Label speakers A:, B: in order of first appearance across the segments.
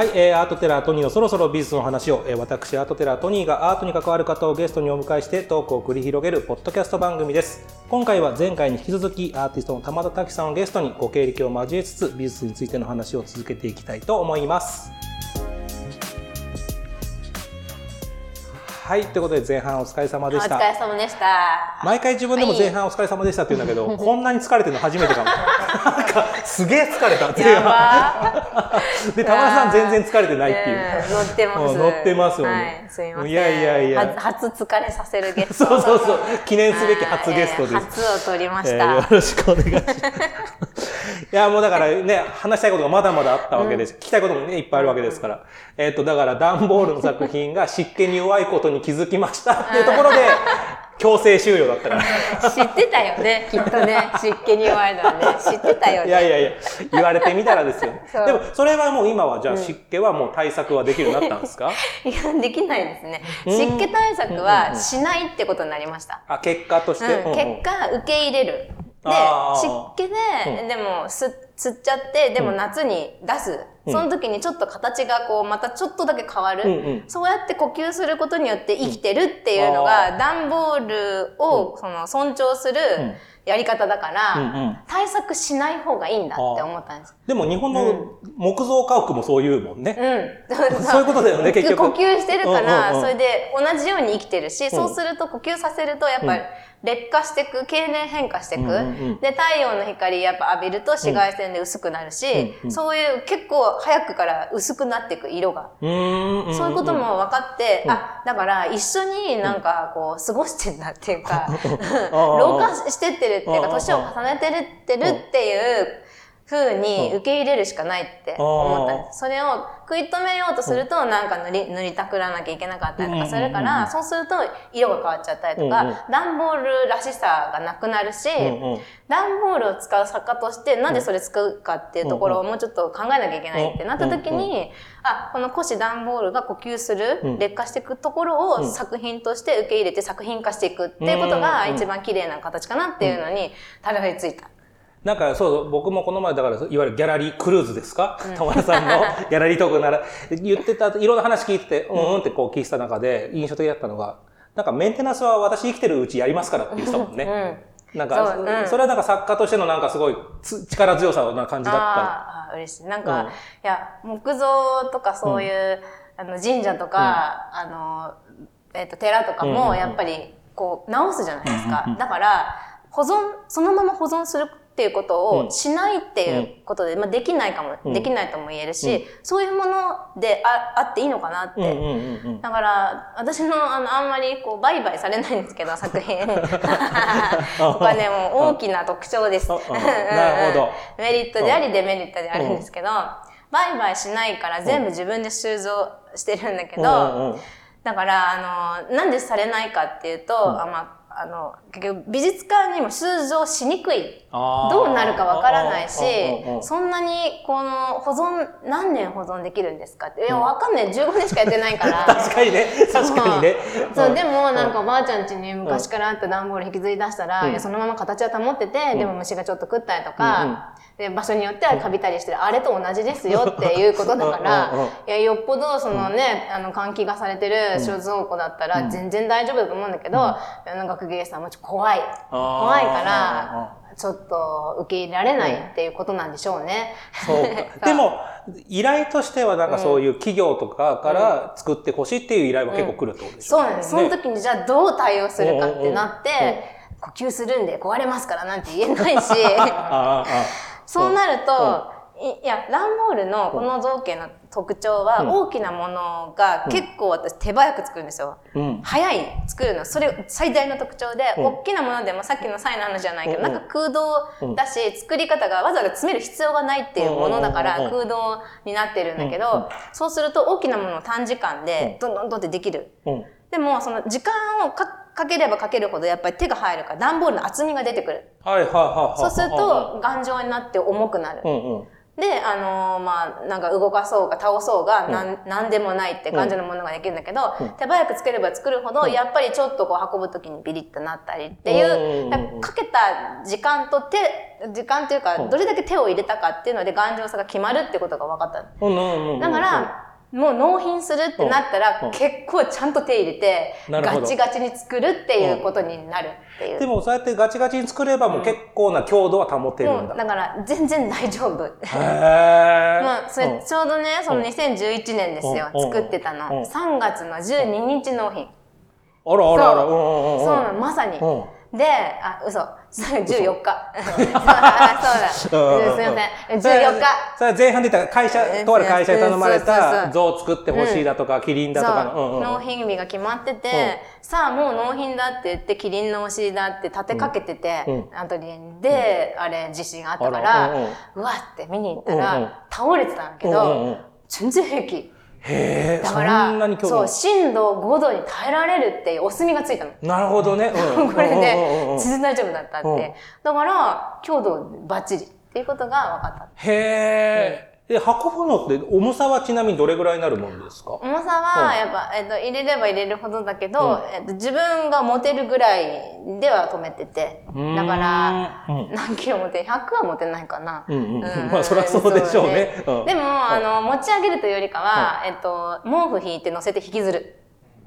A: はい、えー、アートテラートニーのそろそろ美術の話を、えー、私アートテラートニーがアートに関わる方をゲストにお迎えしてトークを繰り広げるポッドキャスト番組です今回は前回に引き続きアーティストの玉田滝さんをゲストにご経歴を交えつつ美術についての話を続けていきたいと思いますはい、ということで前半お疲れ様でした。
B: お疲れ様でした。
A: 毎回自分でも前半お疲れ様でしたって言うんだけど、はい、こんなに疲れてるの初めてかも。すげえ疲れたっていう。で、田村さん全然疲れてないっていう。
B: 乗ってます。
A: 乗ってますよね。
B: はい、すいません。
A: いやいやいや。
B: 初疲れさせるゲスト。
A: そうそうそう。記念すべき初ゲストです。
B: 初を取りました、え
A: ー、よろしくお願いします。いや、もうだからね、話したいことがまだまだあったわけです。うん、聞きたいこともね、いっぱいあるわけですから。えっ、と、だから、段ボールの作品が湿気に弱いことに気づきましたっていうところで、強制終了だったから。
B: 知ってたよね、きっとね。湿気に弱いのはね。知ってたよね。
A: いやいやいや、言われてみたらですよ。でも、それはもう今はじゃあ湿気はもう対策はできるようになったんですか、
B: うん、いや、できないですね。湿気対策はしないってことになりました。
A: あ、結果として？
B: うん、結果、受け入れる。で、湿気で、でも、吸っ吸っちゃって、でも夏に出す。うん、その時にちょっと形がこう、またちょっとだけ変わる、うんうん。そうやって呼吸することによって生きてるっていうのが、段ボールをその尊重するやり方だから、うんうん、対策しない方がいいんだって思ったんです。
A: でも日本の木造家屋もそういうもんね。うん。そういうことだよね、結局。
B: 呼吸してるから、それで同じように生きてるし、そうすると呼吸させるとやっぱり、劣化していく、経年変化していく、うんうんうん。で、太陽の光やっぱ浴びると紫外線で薄くなるし、うんうん、そういう結構早くから薄くなっていく色が。そういうことも分かって、うん、あ、だから一緒になんかこう過ごしてんだっていうか、老化してってるっていうか、年を重ねてるってるっていう、ふうに受け入れるしかないって思ったんです。それを食い止めようとすると、なんか塗り、塗りたくらなきゃいけなかったりとかするから、そうすると色が変わっちゃったりとか、段ボールらしさがなくなるし、段ボールを使う作家としてなんでそれ使うかっていうところをもうちょっと考えなきゃいけないってなった時に、あ、この古紙段ボールが呼吸する、劣化していくところを作品として受け入れて作品化していくっていうことが一番綺麗な形かなっていうのにたどり着いた。
A: なんかそう、僕もこの前だから、いわゆるギャラリークルーズですか？友田さんの ギャラリートークなら、言ってた、いろんな話聞いてて、うんうんってこう聞いてた中で、印象的だったのが、なんかメンテナンスは私生きてるうちやりますからって言ってたもんね。うん、なんかそ、うん、それはなんか作家としてのなんかすごい力強さな感じだった。
B: ああ、嬉しい。なんか、うん、いや、木造とかそういう、あの神社とか、あの、えっ、ー、と、寺とかもやっぱり、こう、直すじゃないですか。だから、保存、そのまま保存するっていうことをしないっていうことで、うん、まあ、できないかも、うん、できないとも言えるし、うん、そういうものでああっていいのかなって。だから、私のあの、あんまりこう、売買されないんですけど、作品。ここはね、もう大きな特徴です。なるほど。メリットであり、デメリットであるんですけど、売買しないから全部自分で収蔵してるんだけど、だから、あの、なんでされないかっていうと、あまああの、結局美術館にも収蔵しにくい。どうなるかわからないし、そんなに、この、保存、何年保存できるんですかって。いや、わかんない。15年しかやってないから。
A: 確かにね。確かにね。
B: そう、でもなんかおばあちゃん家に昔からあった段ボール引きずり出したら、いや、そのまま形は保ってて、でも虫がちょっと食ったりとか、で、場所によってはカビたりしてる、あれと同じですよっていうことだから、いや、よっぽどそのね、あの、換気がされてる収蔵庫だったら全然大丈夫だと思うんだけど、学芸さんもちょっと怖い。怖いから、ちょっと受け入れられないっていうことなんでしょうね。
A: そうか。でも、依頼としてはなんかそういう企業とかから作ってほしいっていう依頼は結構来るってことでしょ？う、
B: ね、そうなんです。その時にじゃあどう対応するかってなって、呼吸するんで壊れますからなんて言えないし、そうなると、いや、ランボールのこの造形の特徴は、大きなものが結構私手早く作るんですよ。うん、早い作るの。それ最大の特徴で、うん、大きなものでもさっきのサイの話じゃないけど、なんか空洞だし、作り方がわざわざ詰める必要がないっていうものだから空洞になってるんだけど、そうすると大きなものを短時間でどんどんどんってできる。でも、その時間をかかければかけるほどやっぱり手が入るから段ボールの厚みが出てくる。
A: はいはいはい、
B: そうすると頑丈になって重くなる。うんうんでで、あのーまあ、なんか動かそうが倒そうが、なん、なんでもないって感じのものができるんだけど、手早く作れば作るほど、やっぱりちょっとこう運ぶときにビリッとなったりっていう、かけた時間と手、時間というか、どれだけ手を入れたかっていうので頑丈さが決まるってことが分かった。だから、もう納品するってなったら、
A: うん
B: 結構ちゃんと手入れて、ガチガチに作るっていうことになるっていう。
A: でもそうやってガチガチに作ればもう結構な強度は保てるんだ。
B: もうだから全然大丈夫。
A: へー
B: まあ、それ
A: うん
B: ちょうどね、その2011年ですよ、
A: うん
B: 作ってたの。
A: うん
B: 3月の12日納品。
A: あらあらあら。
B: そう
A: うんうんうん
B: そうなの、まさに。
A: うん
B: で、あ、嘘。14日。あ そうだ。
A: うん。
B: すいません。14日。
A: それは前半で言った会社、とある会社に頼まれた
B: う
A: 像を作ってほしいだとか、キリンだとかの。
B: 納品日が決まってて、さあもう納品だって言って、キリンのお尻だって立てかけてて、
A: うん。
B: アトリエにで、あれ地震あったか
A: あ
B: ら、
A: らう
B: わって見に行ったら、倒れてたんだけど、全然平気。
A: へえ、そ
B: だから
A: んなに、興味
B: そう、震度5度に耐えられるってお墨がついたの。
A: なるほどね。うん
B: これで、全然大丈夫だったって。
A: うん
B: だから、強度バッチリっていうことが分かった。
A: へえ。で、運ぶのって重さはちなみにどれぐらいになるもんですか？
B: 重さは、やっぱ、えっと、入れれば入れるほどだけど、えっと、自分が持てるぐらいでは止めてて。だから、
A: うん。
B: 何キロ持て、100は持てないかな。
A: うんうん
B: うん。
A: まあそりゃそうでしょうね。うん。
B: でも、あの、持ち上げるというよりかは、えっと、毛布引いて乗せて引きずる。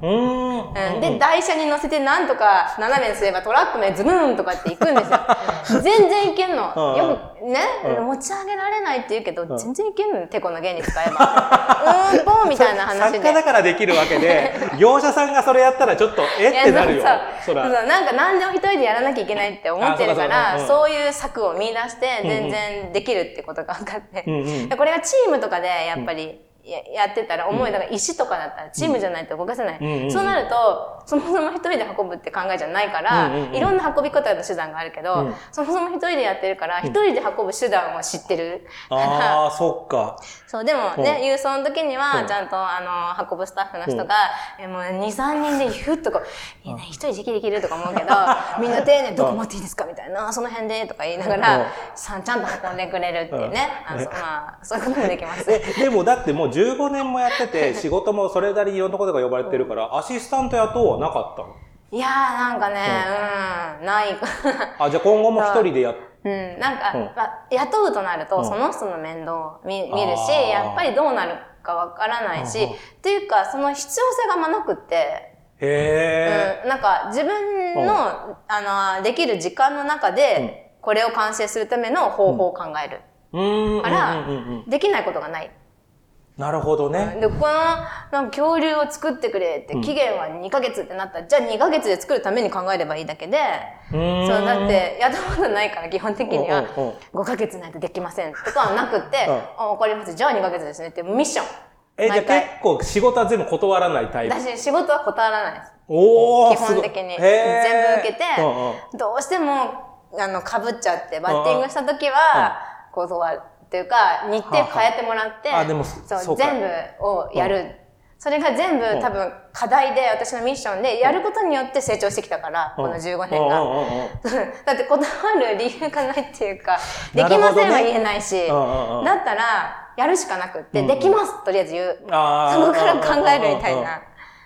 A: うーん。
B: うん、で、台車に乗せてなんとか斜めにすればトラックでズブーンとかって行くんですよ。全然いけんの。
A: うん
B: よくね、
A: うん
B: 持ち上げられないって言うけど、全然いけんの。てこの原理使えば。うーん、ポンみたいな話で。
A: 作家だからできるわけで、業者さんがそれやったらちょっと、え？ってなるよ。そ
B: そうそうなんか何でも一人でやらなきゃいけないって思ってるか
A: あ
B: ら、
A: そう
B: いう策を見出して全然できるってことが分かって。
A: うんうん
B: でこれがチームとかでやっぱりややってたら重い、だから石とかだったらチームじゃないと動かせない。そうなると、そもそも一人で運ぶって考えじゃないから、いろんな運び方の手段があるけど、
A: うん。
B: そもそも一人でやってるから、一人で運ぶ手段を知ってる。
A: ああ、そっか。
B: そう、でもね、郵送の時に
A: うん、
B: はちゃんと、あの、運ぶスタッフの人が、えもう2、3人でヒュッとこう、いいね、一人でできるとか思うけど、みんな丁寧にどこ持っていいですか？みたいな、その辺で、とか言いなが
A: うん。
B: ら、さちゃんと運んでくれるっていうね。まあ、そういうこともできます。
A: え、でもだってもう15年もやってて、仕事もそれなりにいろんなことが呼ばれてるから、アシスタント雇うはなかったの？
B: いやー、なんかね、うん、ない。
A: あ、じゃあ今後も一人でやっ、
B: うん、なんか、
A: うん。
B: まあ、雇うとなると、
A: うん。
B: その人の面倒を見見るし、やっぱりどうなるかわからないし、
A: うん。うん
B: っていうか、その必要性がまなくって、
A: へ
B: うん、なんか自分の、あの、できる時間の中で、これを完成するための方法を考える。から
A: うん。うん。うん。うん。
B: できないことがない。
A: なるほどね。
B: で、この、なんか恐竜を作ってくれって、期限は2ヶ月ってなったら、じゃあ2ヶ月で作るために考えればいいだけで、そう、だっ、て、やったことないから、基本的には
A: うんうんうん、
B: 5ヶ月ないとできませんとかはなくって、わかります。じゃあ2ヶ月ですねって、ミッション。
A: え、じゃあ結構仕事は全部断らないタイプ？
B: 私、仕事は断らないです。
A: おー
B: 基本的に。全部受けてどうしても、あの、被っちゃって、バッティングした時は、断る。っていうか、日程変えてもらって、
A: あでも
B: そう全部をやる。それが全部
A: うん。
B: 多分課題で、私のミッションで、やることによって成長してきたから、この15年が。
A: うんうんうんうん。
B: だって断る理由がないっていうか、できませんは言えないし、
A: うんうんうん
B: だったら、やるしかなくって、できますとりあえず言う。そこから考えるみたい
A: うんうんうん
B: な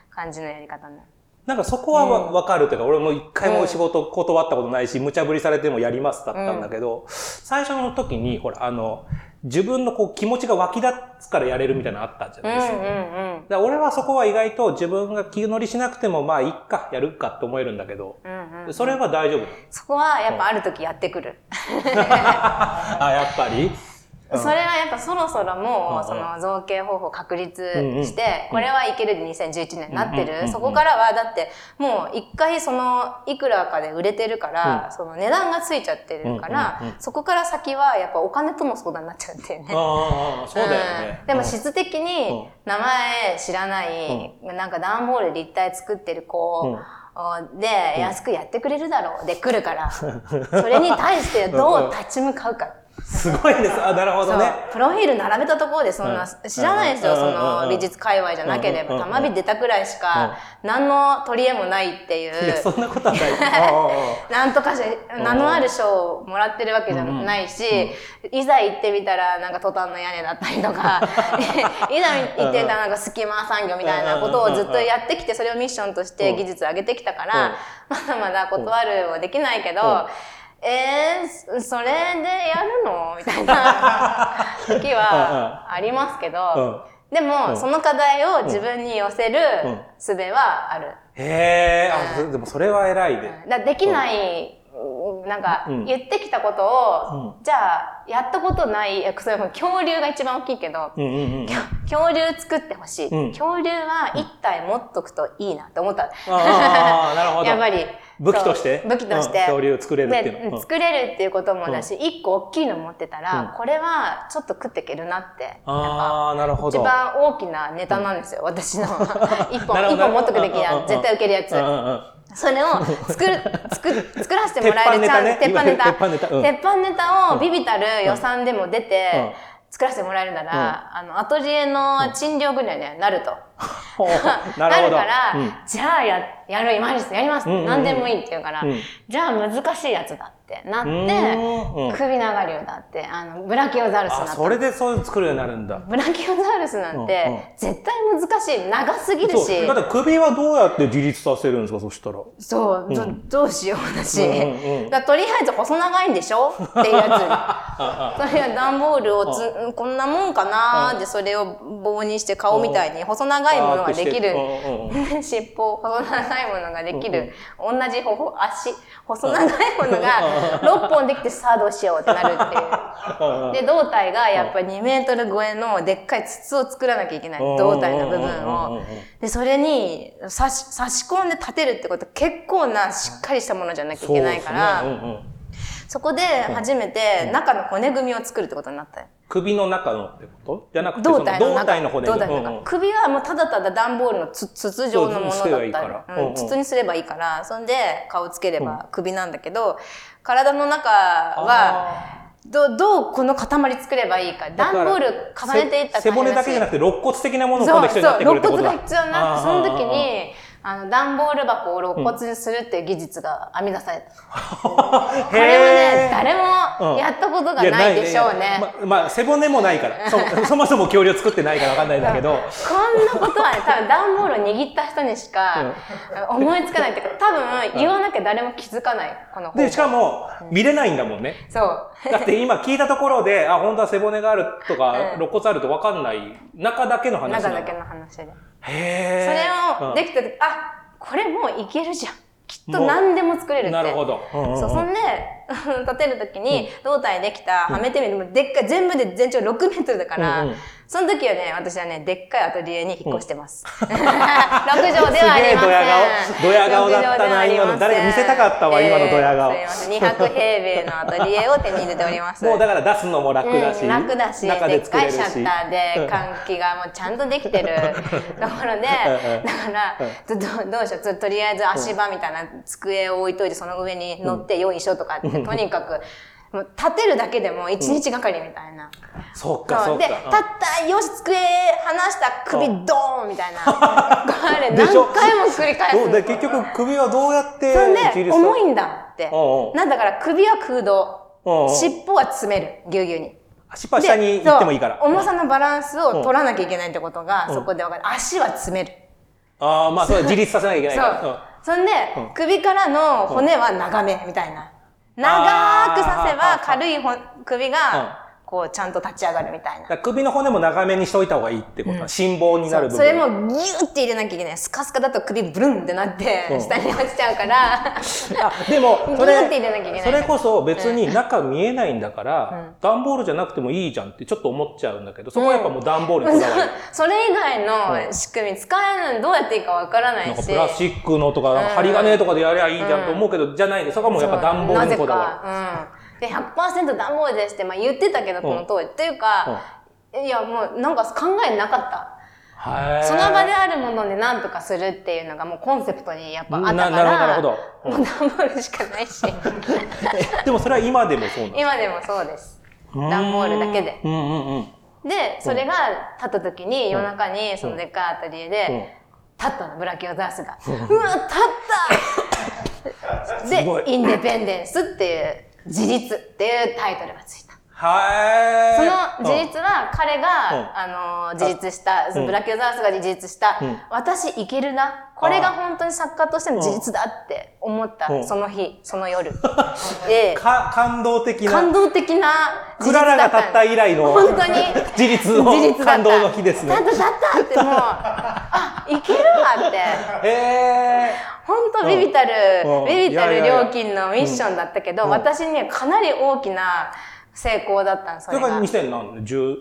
B: 感じのやり方になる。
A: なんかそこはわわかるというか、俺も一回も仕事断ったことないし、無茶ぶりされてもやりますだったんだけど、最初の時に、ほら、あの、自分のこう気持ちが湧き立つからやれるみたいなのあったじゃ
B: うん
A: ないですか。
B: うんうん。
A: 俺はそこは意外と自分が気乗りしなくても、まあ、いっか、やるかって思えるんだけど、
B: うんうん、
A: それは大丈夫
B: そこはやっぱある時やってくる。
A: あ、やっぱり？うん
B: それはやっぱそろそろも
A: う
B: その造形方法確立して、これはいけるで2011年になってる。そこからはだってもう一回そのいくらかで売れてるから、その値段がついちゃってるからそこから先はやっぱお金との相談になっちゃうってね。
A: うだよね。
B: うん。でも
A: うん
B: 質的に名前知らない、なんか段ボール立体作ってる子で安くやってくれるだろう。で来るから、それに対してどう立ち向かうか。
A: すごいです。あ、なるほどね。
B: プロフィール並べたところでそんな、
A: うん
B: 知らないですよ、
A: うん
B: その美術界隈じゃなければ、たまび出たくらいしか、何の取り柄もないってい
A: いや、
B: う、
A: そんなことはない。
B: なんとかし名のある賞をもらってるわけじゃないし、いざ行ってみたら、なんかトタンの屋根だったりとか、いざ行ってみたらなんか隙間産業みたいなことをずっとやってきて、それをミッションとして技術上げてきたから、まだまだ断るはできないけど、
A: うん
B: えー、それでやるの？みたいな時はありますけど、
A: うん。
B: でも、
A: うん。
B: その課題を自分に寄せる
A: うん
B: 術はある。
A: へえ、あ、でもそれは偉いで。
B: だできない、なんか
A: うん。
B: 言ってきたことを、じゃあやったことないえそ恐竜が一番大きいけど、
A: うんうんうん。
B: 恐竜作ってほしい、
A: うん。
B: 恐竜は一体持っとくといいなって思った、
A: ああ、なるほど。
B: やっぱり
A: 武器として？
B: 武器として、
A: うん恐竜作れるっていうの。
B: 作れるっていうこともだし一、個大きいの持ってたら、
A: うん。
B: これはちょっと食っていけるなって。
A: ああ、なるほど。
B: 一番大きなネタなんですよ、私の。一本一本持っとくべき
A: うんうんうん
B: だ絶対受けるやつ、それを作る、作る、作らせてもらえるチャンス、
A: 鉄板ネ
B: タ。
A: 鉄板ネタ。うん。
B: 鉄板ネタをビビたる予算でも出て、
A: うん。
B: 作らせてもらえるなら、あの、アトリエの賃料ぐらいにはなると。
A: なる。
B: から、
A: うん。
B: じゃあや、やる、今です、やります、
A: うんうんうん
B: 何でもいいって言うから、
A: うん
B: じゃあ難しいやつだってなって、
A: うんうん
B: 首長竜だって、あの、ブラキオザウルスにな。
A: それでそういうの作るようになるんだ。
B: ブラキオザウルスなんて、
A: うんうん
B: 絶対難しい。長すぎる。し
A: だ。って首はどうやって自立させるんですか、そしたら。
B: そう、どどうしよう私。
A: うんうんうん
B: だとりあえず細長いんでしょっていうやつ。それは段ボールをつ、こんなもんかなーで、それを棒にして顔みたいに細長いものができる。
A: うんうんうん
B: 尻尾、細長いものができる。同じほほ足、細長いものが6本できてさあどうしようってなるっていう。で、胴体がやっぱり2メートル超えのでっかい筒を作らなきゃいけない。胴体の部分を
A: うん。
B: で、それに差し差し込んで立てるってこと結構なしっかりしたものじゃなきゃいけないから、
A: そ
B: こで初めて中の骨組みを作るってことになった。よ。
A: 首の中のってこと？じゃなくて、
B: 胴体の
A: 胴体の骨
B: 胴体の中。
A: うんうん。
B: 首はもうただただ段ボールのつ筒状のものだったり、筒にすればいいから、そんで顔つければ首なんだけど、体の中は、どどうこの塊作ればいいか。段ボール重ねていったら
A: 背骨だけじゃなくて、肋骨的なものが今度
B: そう
A: 必要にってくるってことだ。
B: 肋骨が必要になって、その時
A: あ
B: に、あの、段ボール箱を肋骨にするっていう技術が編み出された。
A: ー。
B: これはね、誰
A: うん
B: もやったことがないでしょう
A: いや
B: ね。
A: ままあ、背骨もないから。そそもそも恐竜作ってないからわかんないんだけど。
B: こんなことはね、多分段ボールを握った人にしか思いつかないっていうか、多分言わなきゃ誰も気づかない、この
A: で、しかも、見れないんだもんね。
B: そう。
A: だって今聞いたところで、あ、本当は背骨があるとか、
B: うん
A: 肋骨あるとわかんない、中だけの話
B: 中だけの話で。
A: へ
B: それ
A: ー
B: をできた時、あ、これもういけるじゃん。きっと何でも作れるって。
A: なるほど。うんうんうん
B: そう、そんで、立てるときに、胴体できた、はめてみる。でっかい、全部で全長6メートルだから、
A: うんうん
B: その時はね、私はね、でっかいアトリエに引っ越してます。6畳 ではありません。
A: すげえドヤ顔ドヤ顔だったな
B: 6畳ではありません
A: 今の誰か見せたかったわ今のドヤ顔
B: えーすいません。200平米のアトリエを手に入れております。
A: もうだから出すのも楽だし。
B: うん、楽だし、
A: 中で
B: でっかい。シャッターで換気がもうちゃんとできてる ところで、だから、どどうしようと、とりあえず足場みたいな机を置いといて、その上に乗ってよいしょとかって、とにかく、もう立てるだけでも一日がかりみたいな。
A: そうか、そう
B: で、
A: か。
B: 立った、よし、机離した、首ドーンみたいな。あれ、何回も繰り返す
A: で結局首はどうやって
B: そん
A: 自
B: で、重いんだってなんだから首は空洞。尻尾は詰める、ぎゅうぎゅうに。
A: 足パ下に行ってもいいから。
B: 重さのバランスを取らなきゃいけないってことが、そこで分かる。足は詰める。
A: ああ、まあ、それは自立させなきゃいけない
B: そ
A: から。
B: う。そんで、首からの骨は長め、みたいな。長くさせば、軽いほ首が、こう、ちゃんと立ち上がるみたいな
A: 首の骨も長めにしといた方がいいってことだ。心房になる部分。
B: それもギューって入れなきゃいけない。スカスカだと首ブルンってなって、
A: うん
B: 下に落ちちゃうから。
A: あでも、それ。それこそ別に中見えないんだから、段ボールじゃなくてもいいじゃんってちょっと思っちゃうんだけど、そこはやっぱもう段ボールにこだわる。
B: それ以外の仕組み、使えるのどうやっていいかわからないし。
A: なんかプラスチックのとか針金とかでやりゃいいじゃんと思うけど、じゃないで、そこはもうやっぱ段ボールにこだわる。
B: で、100%段ボールですって、まあ言ってたけど、この当時。っていうか、いや、もうなんか考えなかった。その場であるもので何とかするっていうのがもうコンセプトにやっぱあったから。
A: ななるほどなるほど
B: もう段ボールしかないし。
A: え でもそれは今でもそうなの？
B: 今でもそうです。段ボールだけで。
A: うんうんうん。
B: で、それが立った時に夜中にそのでっかいアトリエで、立ったの、ブラキオザウスが。うわ、立ったで、インデペンデンスっていう、自立っていうタイトルがついた。
A: は
B: その自立は彼が、あの、自立した、ブラキオザウスが自立した、
A: ん
B: 私いけるな。これが本当に作家としての自立だって思った、
A: うん
B: その日、その夜。で、
A: か感動的な。
B: 感動的な
A: クララが立った以来の
B: 本当に
A: 自立の
B: 自立だった
A: 感動の日ですね
B: だ。っただったってもう、あ、いけるわって。
A: へえ。
B: 本当ビビたる、
A: うん
B: ビビたる料金のミッションだったけど、
A: うん
B: 私にはかなり大きな成功だったの、それが。
A: それが2000何年 ?10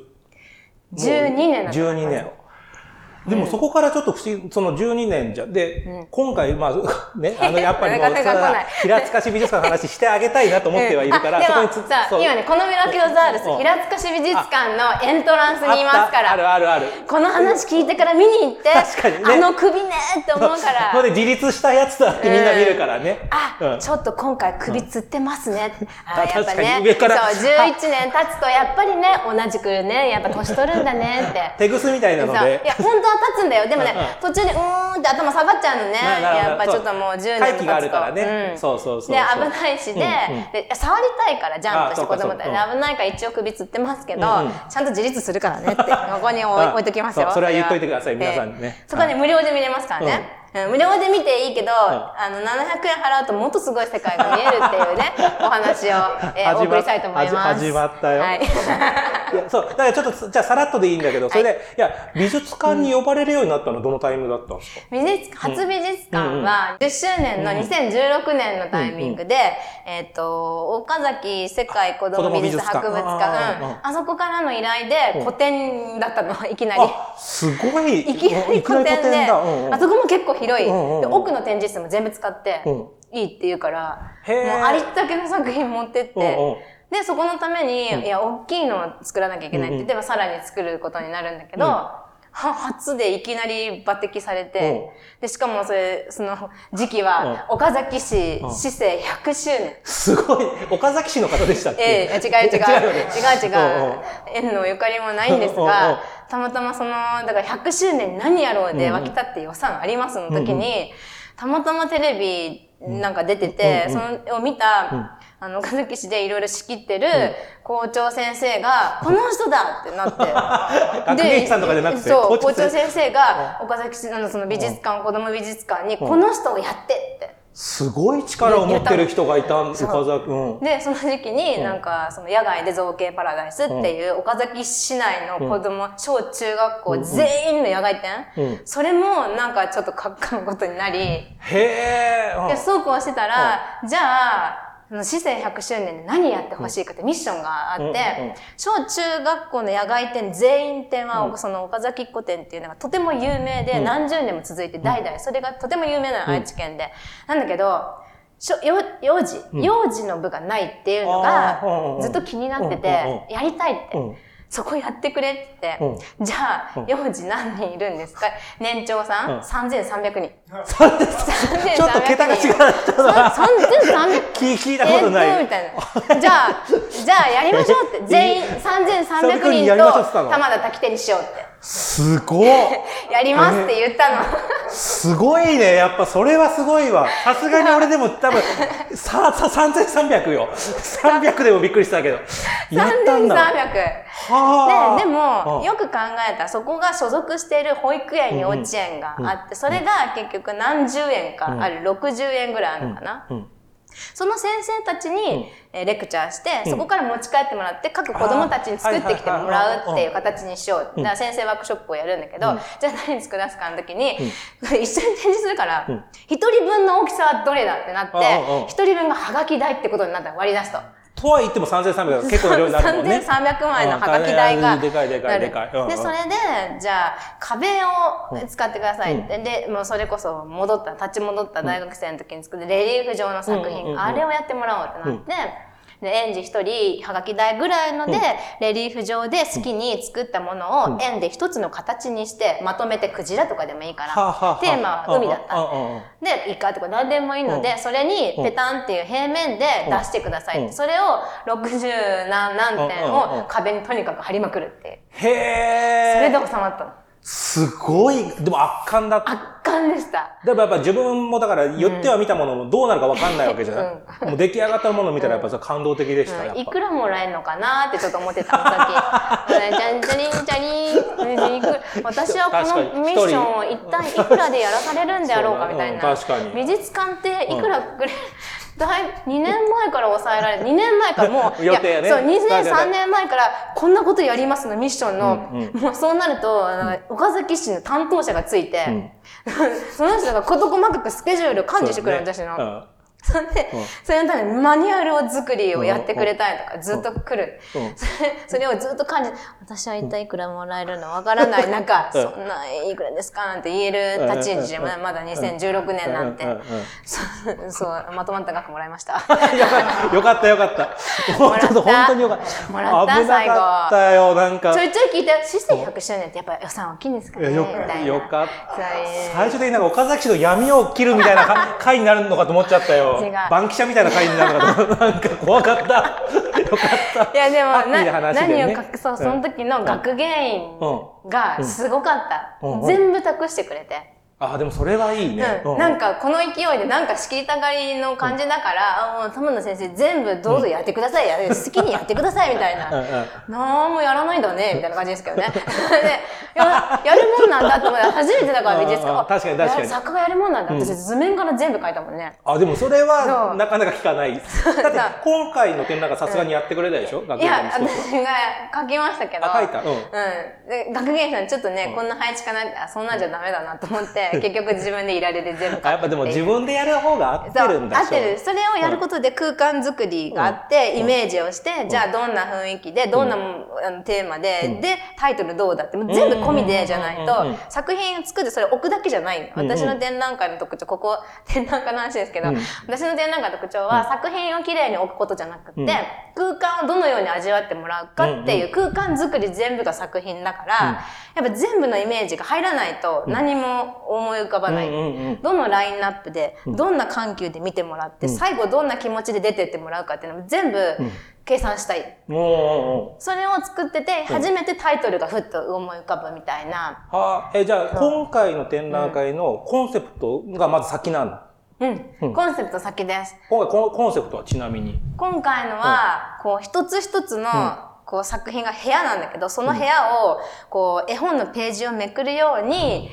B: 12年だった。
A: 12年。でもそこからちょっと不思議、その12年じゃ、で、今回、まあ、ね、あの、やっぱりもう、平塚市美術館の話してあげたいなと思ってはいるから、
B: あでも
A: そこにつ
B: さ今ねこのミラキオザウルス
A: うん。
B: 平塚市美術館のエントランスにいますか
A: あったある
B: ら
A: あるある。
B: この話聞いてから見に行って
A: 確かにね。
B: あの首ねって思うか
A: それ
B: ら
A: で自立したやつだってみんな見るからね。
B: あ、
A: うん。
B: ちょっと今回首つってますね。あ
A: あ
B: やっぱね。
A: に。上から
B: そう、11年経つとやっぱりね、同じくね、やっぱ年取るんだねって。
A: 手ぐすみたいなの
B: そう。い
A: で。
B: や、本当は立つんだよ。でもね
A: うん、
B: 途中でうーんって頭下がっちゃうのね。やっぱちょっともう10年経つと。
A: あるからね。
B: うん。
A: そうそうそう
B: で、危ないしで、
A: うんうん。
B: で触りたいからジャンプして子供たち。
A: そう
B: で危ないから一応首つってますけど、
A: うんうん。
B: ちゃんと自立するからねって、ここに置い ときますよ。
A: それは言っといてください皆さんにね。
B: ええそこはね、無料で見れますからね。うん無料で見ていいけど、あの、700円払うともっとすごい世界が見えるっていうね、お話を、えーお送りしたいと思います。
A: 始まったよ。
B: はい。
A: いやそう、だからちょっと、じゃあさらっとでいいんだけど、それで、い、や、美術館に呼ばれるようになったのはどのタイムだったんですか
B: 美術、初美術館は、10周年の2016年のタイミングで、えっ、と、岡崎世界子ども美術博物館、
A: 館。うん。うん
B: うん。あそこからの依頼で個展だったの、いきなり。
A: あ、すごい。
B: いきなり個展で、
A: だ。うんうん。
B: あそこも結構広い、
A: うんうんうん
B: で奥の展示室も全部使って、
A: うん。
B: いいって言うから、もうありったけの作品持ってって、で、そこのために、いや、大きいのを作らなきゃいけないって言って、まあさらに作ることになるんだけど、初でいきなり抜擢されて、
A: うん。
B: で、しかもそれ、その時期は、岡崎市
A: うん。
B: 市政100周年。
A: すごい。岡崎市の方でしたっけ？
B: ええ違う違う。違う
A: 違う。
B: 縁のゆかりもないんですが、たまたまその、だから100周年に何やろうで湧き立って予算ありますの時に、たまたまテレビなんか出てて、
A: うん。
B: そのを見た、
A: うん
B: あの、岡崎市でいろいろ仕切ってる校長先生が、この人だってなって。
A: 学芸員さんとかじゃなくて
B: そう、校長
A: 校長先
B: 先生が、岡崎市のその美術館、子供美術館に、この人をやってって。
A: すごい力を持ってる人がいた岡
B: そう。
A: 崎。うん。
B: で、その時期に
A: うん。
B: なんか、その野外で造形パラダイスっていう岡崎市内の子供、小中学校全員の野外展、
A: うん。
B: それもなんかちょっと閣下のことになり、
A: へえ。うん。
B: でそうこうしてたら、じゃあ、市政100周年で何やってほしいかってミッションがあって、小中学校の野外展全員展は、
A: うん。
B: その岡崎っ子展っていうのがとても有名で、
A: うん。
B: 何十年も続いて代々、それがとても有名なの、愛知県で。なんだけど、幼児、
A: うん。
B: 幼児の部がないっていうのがずっと気になってて、やりたいって。
A: うん
B: そこやってくれって言って、じゃあ、
A: うん
B: 幼児何人いるんですか？年長さん、
A: うん
B: ?3300 人。
A: ちょっと桁が違う。ちょっと
B: 3300
A: 聞聞いたことな
B: えっと、
A: い
B: み。たいな。じゃあ、じゃあやりましょうって。全員3300
A: 3300人
B: と
A: の
B: 玉田滝手にしようって。
A: すごい。
B: やりますって言ったの。
A: すごいね。やっぱそれはすごいわ。さすがに俺でも多分、さ、さ、3300よ。300でもびっくりしたけど。やったんだ。
B: 3300。
A: はあ。
B: で、でも、
A: うん
B: よく考えたら、そこが所属している保育園、幼稚園があって、それが結局何十円かある、60円ぐらいあるのかな。
A: うん
B: その先生たちに、えーレクチャーして、そこから持ち帰ってもらって、各子供たちに作ってきてもらうっていう形にしよう。だから先生ワークショップをやるんだけど、じゃあ何作らすかの時に、一緒に展示するから
A: ん、
B: 一、人分の大きさはどれだってなって一人分がハガキ代ってことになったの割り出すと。
A: とは言っても3300が結構な量になるもんね。
B: 3300枚のハガキ代が。
A: うんでかいでかいでかい。うんうん。
B: で、それで、じゃあ、壁を使ってくださいって。で、もうそれこそ戻った、立ち戻った大学生の時に作るレリーフ状の作品、
A: うんうんうんうん
B: あれをやってもらおうってなって、で園児一人はがき台ぐらいので、レリーフ上で好きに作ったものを円で一つの形にしてまとめてクジラとかでもいいから、テーマは海だった。で、イカとか何でもいいので、それにペタンっていう平面で出してくださいそれを60何何点を壁にとにかく貼りまくるっていう。
A: へえ。
B: それで収まったの。
A: すごい、でも圧巻だ。った。
B: 圧巻でした。
A: でもやっぱ自分もだから言っては見たものもどうなるかわかんないわけじゃない、もう出来上がったものを見たらやっぱさ感動的でした、やっぱ。
B: い。くらもらえるのかなってちょっと思ってたの、さっき。私はこのミッションを一体いくらでやらされるんであろうかみたいな。
A: 確かに。
B: 美術館っていくらくれ、だい2年前から抑えられる。2年前からもう、
A: 予定やね
B: そう、2年、
A: だいたい
B: 3年前からこんなことやりますのミッションの、
A: うん
B: もうそうなると、あの岡崎市の担当者がついて、
A: ん。
B: その人が事細かくスケジュールを管理してくれる、私の。
A: う ん
B: それで、
A: うん。
B: それのためにマニュアルを作りをやってくれたりとか、ずっと来る。
A: うん。
B: それ それをずっと感じ、私は一体いくらもらえるのわからない中、
A: うん。
B: そんないくらですかなんて言える立ち位置で、まだまだ2016年なんて。そうまとまった額もらいました。
A: よかったよかった。もうちょっと本当によかった。
B: もらった
A: 危なかったよ、なんか。
B: ちょいちょい聞いて、市政100周年ってやっぱ予算大きいんですかね。
A: よ。よかった。最終的になんか岡崎市の闇を切るみたいなか回になるのかと思っちゃったよ
B: 違う。
A: バンキシャみたいな回になるのかと思った。なんか怖かった。よかった。
B: いやでも
A: なね
B: 何を隠そう、その時の学芸員
A: うん。
B: がすごかった。
A: うんうん
B: 全部託してくれて。
A: あ、でもそれはいいね。
B: うん、なんかこの勢いでなんか仕切りたがりの感じだから、あもう玉野先生全部どうぞやってください、や好きにやってくださいみたいな。
A: うんうん
B: なんもやらないんだね、みたいな感じですけどね。でややるもんなんだって思って、初めてだから美術館。
A: うんうん確かに確かに
B: や作家やるもんなんだ。私図面から全部書いたもんね。
A: あ、でもそれ
B: そ
A: は
B: う
A: なかなか聞かない。だって今回の展覧会さすがにやってくれたでしょ？学
B: いや、私が書きましたけど。
A: あ書いた？うん
B: うん。で、学芸員さんちょっとね、こんな配置かなあ、そんなんじゃダメだなと思って、結局自分でいられで全部書く
A: あやっぱでも自分でやる方が合ってるんだ
B: 合ってる。それをやることで空間作りがあって、イメージをして、じゃあどんな雰囲気で、どんなもあのテーマで、で、タイトルどうだって、もう全部込みでじゃないと作品作ってそれ置くだけじゃない私の展覧会の特徴、ここ、展覧会の話ですけど、
A: うん。
B: 私の展覧会の特徴は、作品をきれいに置くことじゃなくて、
A: うん。
B: 空間をどのように味わってもらうかっていう空間作り全部が作品だから、やっぱ全部のイメージが入らないと何も思い浮かばない。
A: うんうんうん
B: どのラインナップで、どんな緩急で見てもらって、最後どんな気持ちで出てってもらうかっていうのも全部計算したい。
A: も
B: それを作ってて、初めてタイトルがふっと思い浮かぶみたいな。
A: う、はあ、え、じゃあ、今回の展覧会のコンセプトがまず先なんだ。
B: うん。コンセプト先です。
A: 今回コンコンセプトはちなみに。
B: 今回のは、こう、一つ一つの、こう作品が部屋なんだけど、その部屋を、こう、絵本のページをめくるように、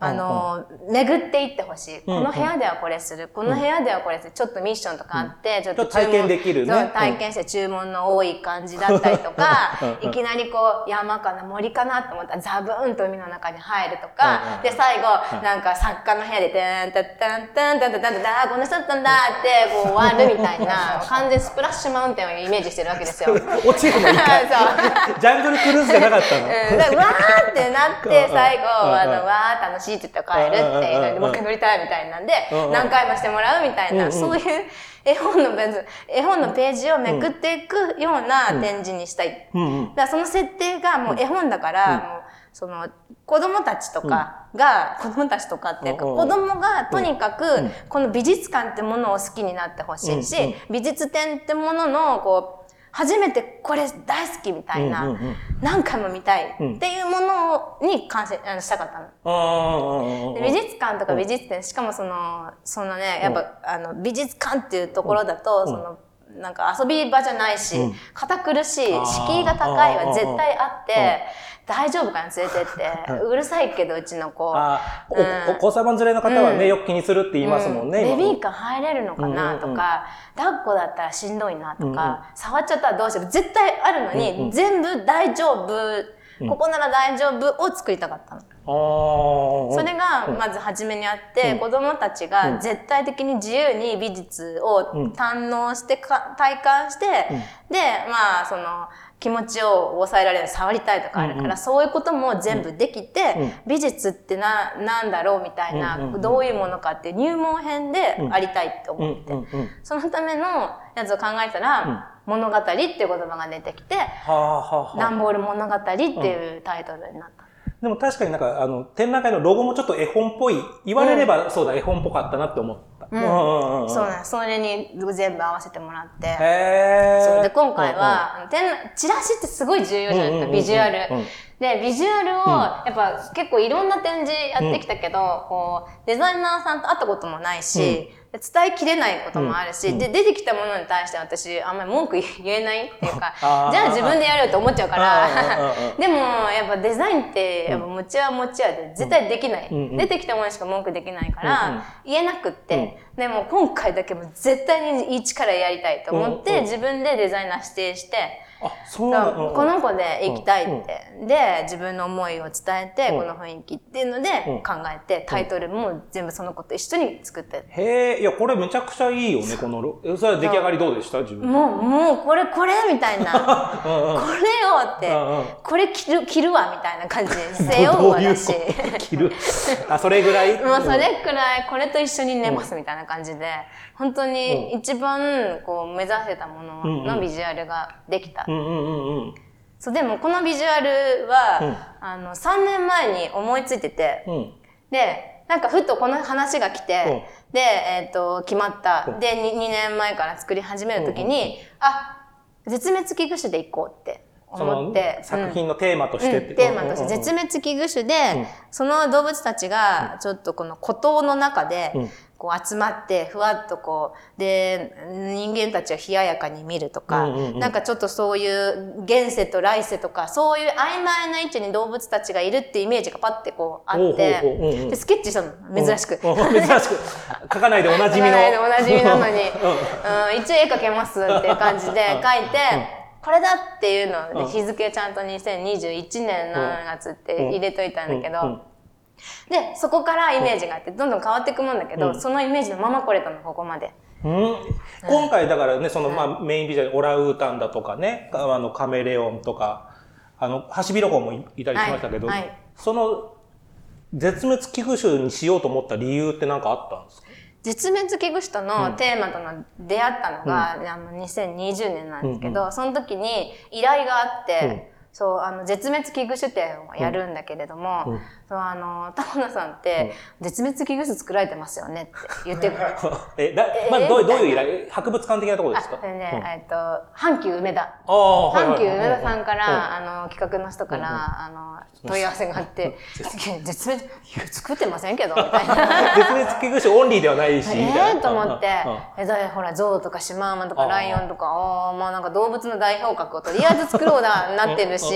A: あ
B: の、巡っていってほしい。この部屋ではこれする。この部屋ではこれする。ちょっとミッションとかあって、ちょっと
A: 体験できる。
B: 体験して注文の多い感じだったりとか、いきなりこう、山かな、森かなと思ったら、ザブーンと海の中に入るとか、で、最後、なんか作家の部屋で、てーん、たったん、たん、たん、たん、たん、たん、この人だったんだって、こう、終わるみたいな、完全スプラッシュマウンテンをイメージしてるわけですよ。
A: 落ちるの？ジャングルクルーズじゃなかったの。
B: うん、だからわーってなって、最後、
A: うん
B: あの、わー楽しいって言ったら帰るっていうので、
A: うん
B: もう一回乗りたいみたいなんで
A: うん、
B: 何回もしてもらうみたいな、
A: うんうん。
B: そういう絵本の別、絵本のページをめくっていくような展示にしたい。
A: うんうん。
B: だその設定がもう絵本だから、もうその子供たちとかが、子供たちとかっていうか、
A: うん。
B: 子供がとにかくこの美術館ってものを好きになってほしいし、美術展ってもののこう初めてこれ大好きみたいな、
A: うんうんうん。
B: 何回も見たいっていうものに完成あのしたかったの。で美術館とか美術展、しかもその、そのね、やっぱ、あの、美術館っていうところだと、その、なんか遊び場じゃないし、堅苦しい、敷居が高いは絶対あって、大丈夫かな連れてって、うるさいけど、うちの子。うん。
A: お子様連れの方はね、よく気にするって言いますもんね。今
B: ベビーカー入れるのかなとか、抱っこだったらしんどいなとか、触っちゃったらどうしよう。絶対あるのに、全部大丈夫、ここなら大丈夫を作りたかったの。それがまず初めにあって、うん、子供たちが絶対的に自由に美術を堪能してか、体感して、うん、で、まあ、その、気持ちを抑えられる、触りたいとかあるから、うんうん、そういうことも全部できて、うん、美術ってな、なんだろうみたいな、うんうん、どういうものかって入門編でありたいって思って、そのためのやつを考えたら、物語っていう言葉が出てきて、段ボール物語っていうタイトルになった。
A: でも確かになんか、あの、展覧会のロゴもちょっと絵本っぽい、言われれば、そうだ、絵本っぽかったなって思った。うん。
B: うん、そうなんそれに全部合わせてもらって。へそうで、今回は、展チラシってすごい重要じゃないですか、ビジュアル。で、ビジュアルを、やっぱ結構いろんな展示やってきたけど、こう、デザイナーさんと会ったこともないし、伝えきれないこともあるし、うん、で、出てきたものに対して私、あんまり文句言えないっていうか、じゃあ自分でやるよって思っちゃうから、でも、やっぱデザインって、やっぱ持ちは持ちはで絶対できない。出てきたものしか文句できないから、言えなくって、でも今回だけも絶対に一からやりたいと思って、自分でデザイナー指定して、あそうこの子で行きたいって、うん、で自分の思いを伝えて、この雰囲気っていうので考えて、タイトルも全部その子と一緒に作って、
A: へえいやこれめちゃくちゃいいよねこのそれは出来上がりどうでした？自分。
B: もうもうこれこれみたいな。これよってこれ着る着るわみたいな感じ。で背負うわだし
A: 着る。あそれぐらい？
B: もうそれくらいこれと一緒に寝ますみたいな感じで本当に一番こう目指せたもののビジュアルができた。そうでもこのビジュアルは、うん、あの3年前に思いついてて、うん、でなんかふとこの話が来て、うん、で、えっ、ー、と決まった、で 2, 2, 年前から作り始める時に、あ絶滅危惧種でいこうって思って。
A: 作品のテーマとして
B: って、テーマとして。絶滅危惧種で、その動物たちが、ちょっとこの孤島の中で、こう集まって、ふわっとこう、で、人間たちを冷ややかに見るとか、なんかちょっとそういう現世と来世とか、そういう曖昧な位置に動物たちがいるっていうイメージがパッてこうあって、で、スケッチしたの、珍しく。珍
A: しく。書かないでおなじみの。
B: おなじみなのに、うん、一応絵描けますっていう感じで書いて、これだっていうので日付ちゃんと2021年何月って入れといたんだけど、で、そこからイメージがあって、どんどん変わっていくもんだけど、そのイメージのまま来れたの、ここまで。
A: うん、今回だからね、その、まあ、メインビジュアル、オラウータンだとかね、あの、カメレオンとか、あの、ハシビロコウもいたりしましたけど、はい。はい、その、絶滅危惧種にしようと思った理由って何かあったんですか？
B: 絶滅危惧種とのテーマとの出会ったのが、うん、あの2020年なんですけど、うんうん、その時に依頼があって、そう、あの、絶滅危惧種展をやるんだけれども、うん、そう、あの、玉野さんって、絶滅危惧種作られてますよねって言ってくる。
A: え、だ、まあ、どうどういう依頼？博物館的なところですか？
B: あ、ね、えっと、阪急梅田。阪急梅田さんから、あの、企画の人から、あの、問い合わせがあって、絶滅、作ってませんけど、みたいな。
A: 絶滅危惧種オンリーではないし。
B: ええと思って、え、だほら、ゾウとかシマウマとかライオンとか、ああ、まあなんか動物の代表格をとりあえず作ろうだ、なってるし、し、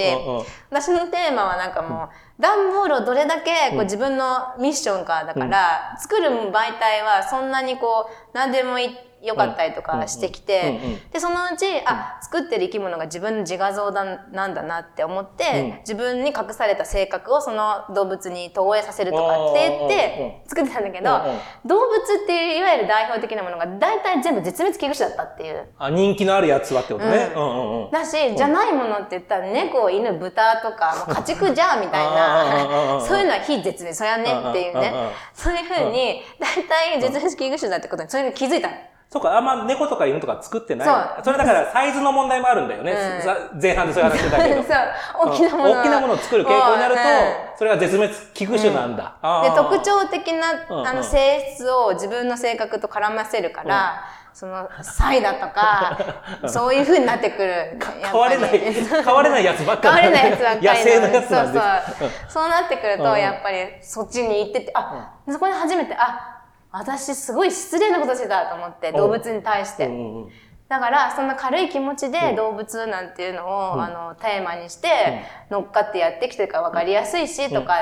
B: 私のテーマはなんかもう、段ボールをどれだけこう自分のミッションかだから、作る媒体はそんなにこう、何でもいい良かったりとかしてきて、で、そのうち、あ、作ってる生き物が自分の自画像だなんだなって思って、自分に隠された性格をその動物に投影させるとかって言って作ってたんだけど、動物っていういわゆる代表的なものが大体全部絶滅危惧種だったっていう。
A: あ、人気のあるやつはってことね。
B: だし、じゃないものって言ったら猫、犬、豚とか、家畜じゃんみたいな、そういうのは非絶滅、そりゃねっていうね。そういうふうに、大体絶滅危惧種だってことに、それに気づいたの。
A: そうか、あんま猫とか犬とか作ってない。そう。それだからサイズの問題もあるんだよね。うん、前半でそういう話してたけど。
B: そう。大きなもの、
A: 大きなものを作る傾向になると、それが絶滅危惧種なんだ。
B: で、特徴的な、あの、性質を自分の性格と絡ませるから、その、サイだとか、そういう風になってくる。
A: 変われない、変 われないやつばっか
B: り。変われないやつばっかり。
A: 野生のやつなん
B: ですそうそう。そうなってくると、やっぱりそっちに行ってて、あ、そこで初めて、あ、私すごい失礼なことしてたと思って動物に対して。だからそんな軽い気持ちで動物なんていうのを、うん、あのテーマにして乗っかってやってきてるから分かりやすいしとか、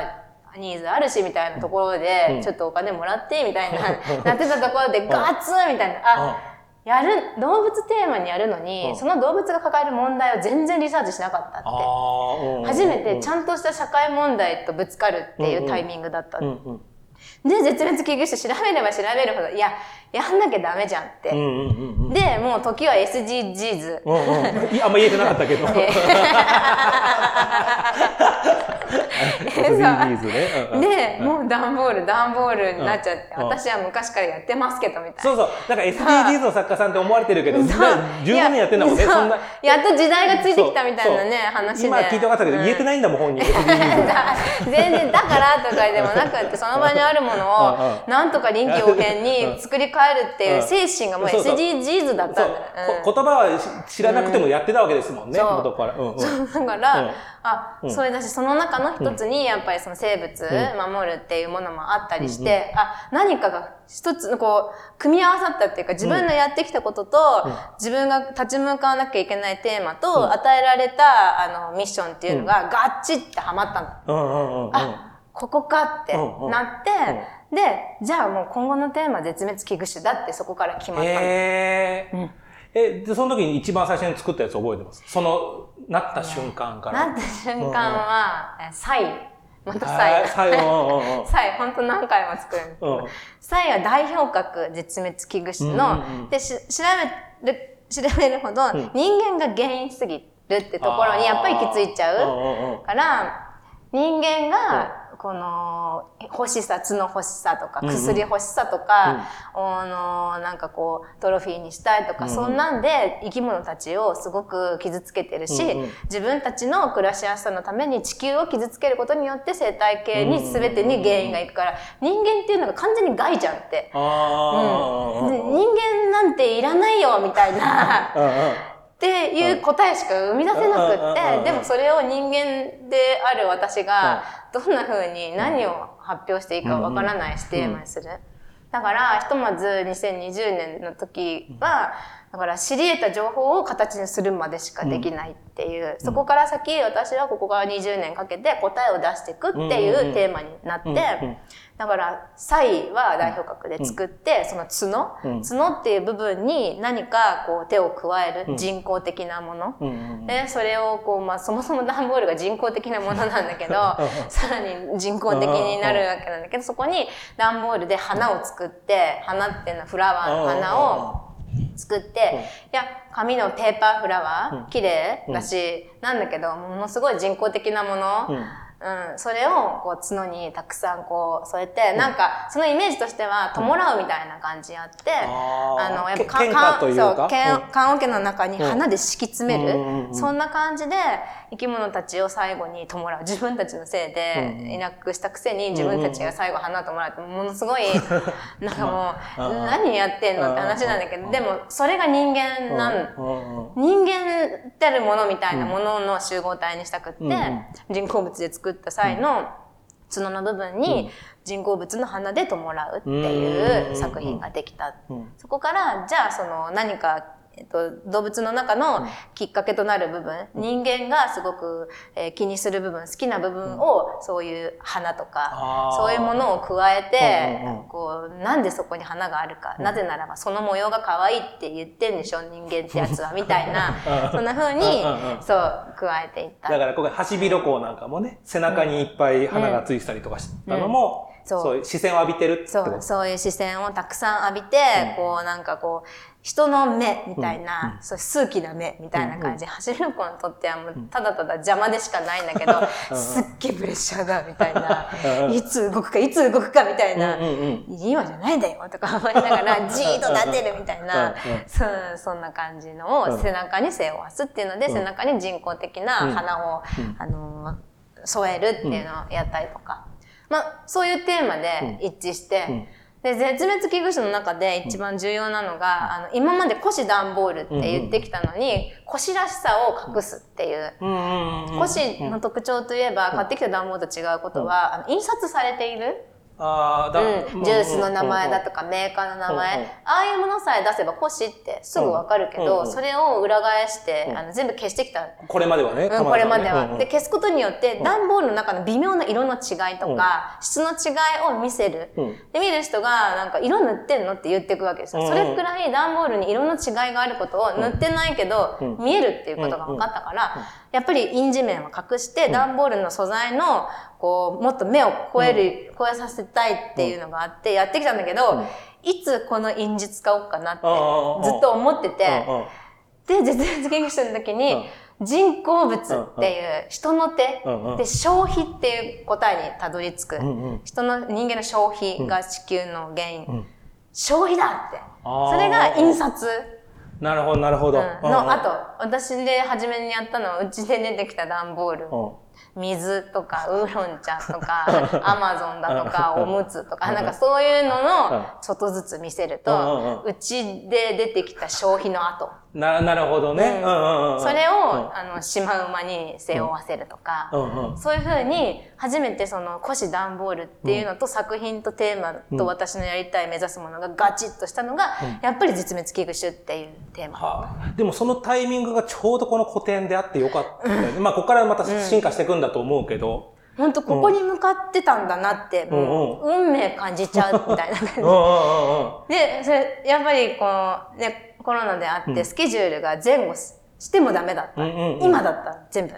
B: ニーズあるしみたいなところで、ちょっとお金もらってみたいな、なってたところでガツンみたいな、あ、やる、動物テーマにやるのに、
A: うん。
B: その動物が抱える問題を全然リサーチしなかったって。初めてち
A: ん
B: ゃんとした社会問題とぶつかるっていうタイミングだった。で、絶滅危惧種調べれば調べるほど、いや、やんなきゃダメじゃんって。
A: うんうんうんうん
B: で、もう時は SDGs。
A: うんうんいやあんま言えてなかったけど。
B: え
A: SDGs ね。
B: で、もう段ボール、段ボールになっちゃって、
A: うん
B: 私は昔からやってますけど、みたいな。
A: そうそう。なんか SDGs の作家さんって思われてるけど、
B: そう
A: 十分にやってんだもんね。そんな。
B: やっと時代がついてきたみたいなね、話で。
A: 今聞いて分かったけど、言えてないんだもん、本人。
B: 全然だからとかでもなくってその場にあるもの
A: うん
B: をなんとか臨機応変に作り変えるっていう精神がもう
A: そうそう。
B: SDGs だったんだ。
A: そう。
B: よ。
A: こ言葉は知らなくてもやってたわけですもんね、
B: そう。
A: 元から。うんうん。
B: う。んだから、
A: うん。
B: あ、
A: うん。
B: それだしその中の一つにやっぱりその生物守るっていうものもあったりして、あ何かが一つこう組み合わさったっていうか自分のやってきたことと、自分が立ち向かわなきゃいけないテーマと、
A: うん。
B: 与えられたあのミッションっていうのがガッチってはまったの。
A: うんうんうんうん。
B: あここかって
A: うんうん
B: なって、でじゃあもう今後のテーマは絶滅危惧種だってそこから決まったの。
A: へー。え、で、その時に一番最初に作ったやつ覚えてます？その、なった瞬間から。
B: なった瞬間は、えサイ。またサイ。
A: はい最後、うんうんうん
B: サイ本当何回も作る
A: うん。
B: サイは代表格絶滅危惧種の、
A: うんうんうん。
B: でし調べる調べるほど、
A: ん。
B: 人間が原因すぎるってところにやっぱり行き着いちゃう。
A: うんうんうん
B: から人間がこの欲しさ角欲しさとか
A: うんうん。
B: 薬欲しさとか、あのなんかこうトロフィーにしたいとか、
A: うんうん。
B: そんなんで生き物たちをすごく傷つけてるし、
A: うんうん。
B: 自分たちの暮らしやすさのために地球を傷つけることによって生態系に全てに原因がいくから人間っていうのが完全に害じゃんって。
A: あー。
B: で人間なんていらないよみたいな
A: うんうん
B: っていう答えしか生み出せなく
A: うんうんうんうん
B: ってでもそれを人間である私がどんな風に何を発表していいかわからないしテーマにする。だからひとまず2020年の時はだから知り得た情報を形にするまでしかできないっていう、そこから先私はここから20年かけて答えを出していくっていうテーマになって、だから、サイは代表格で作って、その角、
A: うん。
B: 角っていう部分に何かこう手を加える人工的なもの。
A: うんうん
B: で、それをこう、まあそもそも段ボールが人工的なものなんだけど、さらに人工的になるわけなんだけど、そこに段ボールで花を作って、花っていうのはフラワーの花を作って、いや、紙のペーパーフラワー、綺麗だし、なんだけど、ものすごい人工的なもの、
A: うん
B: うん、それをこう角にたくさんこう添えて、なんかそのイメージとしては弔うみたいな感じあって、
A: あー。
B: あのやっぱ
A: け喧嘩というか？
B: そうけん
A: うん。
B: 棺桶の中に花で敷き詰める、
A: うんうんうんうん。
B: そんな感じで生き物たちを最後に弔う。自分たちのせいで
A: うん
B: いなくしたくせに自分たちが最後花を弔うってものすごい なんかもう
A: うん
B: 何やってんのって話なんだけどでもそれが人間なん人間ってるものみたいなものの集合体にしたくって、人工物で作った際の角の部分に人工物の花で弔うっていう作品ができた。
A: うん。
B: そこから、じゃあその何か、えっと、動物の中のきっかけとなる部分、人間がすごく、えー気にする部分、好きな部分を、そういう花とかそういうものを加えて、
A: うんうんうん。
B: こう、なんでそこに花があるか、なぜならばその模様が可愛いって言ってんでしょ、人間ってやつは、みたいな、そんな風に
A: うんうんう、ん。
B: そう、加えていった。
A: だから、ここハシビロコウなんかもね、背中にいっぱい花がついてたりとかしたのも、
B: うん。そう。
A: そういう視線を浴びてるってこと。
B: そう、そういう視線をたくさん浴びて、こうなんかこう、人の目みたいな、そう数奇な目みたいな感じ。で、走る子にとってはもうただただ邪魔でしかないんだけど、すっげえプレッシャーだみたいな、
A: うん。
B: いつ動くかいつ動くかみたいな、
A: うんうんうん。
B: 今じゃないんだよとか思いながらじーっとなってるみたいな、
A: うんうん
B: そうそんな感じのを背中に背負わすっていうので、背中に人工的な花を、あの添えるっていうのをやったりとか、まあそういうテーマで一致して、
A: ん
B: で絶滅危惧種の中で一番重要なのが、あの今まで腰段ボールって言ってきたのに、腰らしさを隠すっていう。
A: うんうんうんうん。
B: 腰の特徴といえば、買ってきた段ボールと違うことは、あの印刷されている。
A: ああ、だ、
B: うん、ジュースの名前だとか、メーカーの名前、ああいうものさえ出せばコシってすぐわかるけど、それを裏返して、あの全部消してきた。
A: これまではね。
B: うん、これまでは、で消すことによって段ボールの中の微妙な色の違いとか、質の違いを見せる、
A: うん。
B: で見る人がなんか色塗ってんのって言っていくわけですよ、それくらい段ボールに色の違いがあることを塗ってないけど、
A: うん。
B: 見えるっていうことが分かったから、やっぱり印字面は隠して、段ボールの素材のこうもっと目を超える、超えさせたいっていうのがあってやってきたんだけど、
A: うん。
B: いつこの印字使おうかなってずっと思ってて。で、絶滅研究所の時に、人工物っていう人の手、で消費っていう答えにたどり着く、人の人間の消費が地球の原因、
A: ん。
B: 消費だって。それが印刷、
A: なるほど、なるほど。
B: うん。のあと私で初めにやったのはうちで出てきた段ボール、
A: と、
B: 水とか ウーロン茶とか アマゾンだとか
A: うん。
B: おむつとか
A: うん。
B: なんかそういうの
A: うん。
B: のちょっとずつ見せるとうちで出てきた消費の後
A: な、なるほどね。
B: それを、あの、シマウマに背負わせるとか、
A: うんうん。
B: そういうふうに、初めてその、古紙段ボールっていうのと、作品とテーマと私のやりたい目指すものがガチッとしたのが、やっぱり絶滅危惧種っていうテーマ。
A: はあ、でもそのタイミングがちょうどこの古典であってよかったよね。まあ、ここからまた進化していくんだと思うけど。
B: 本当ここに向かってたんだなって、もう、運命感じちゃうみたいな感じ。で、それ、やっぱりこう、ね、コロナであって、スケジュールが前後してもダメだった。
A: うんうんうん
B: 今だった、全部。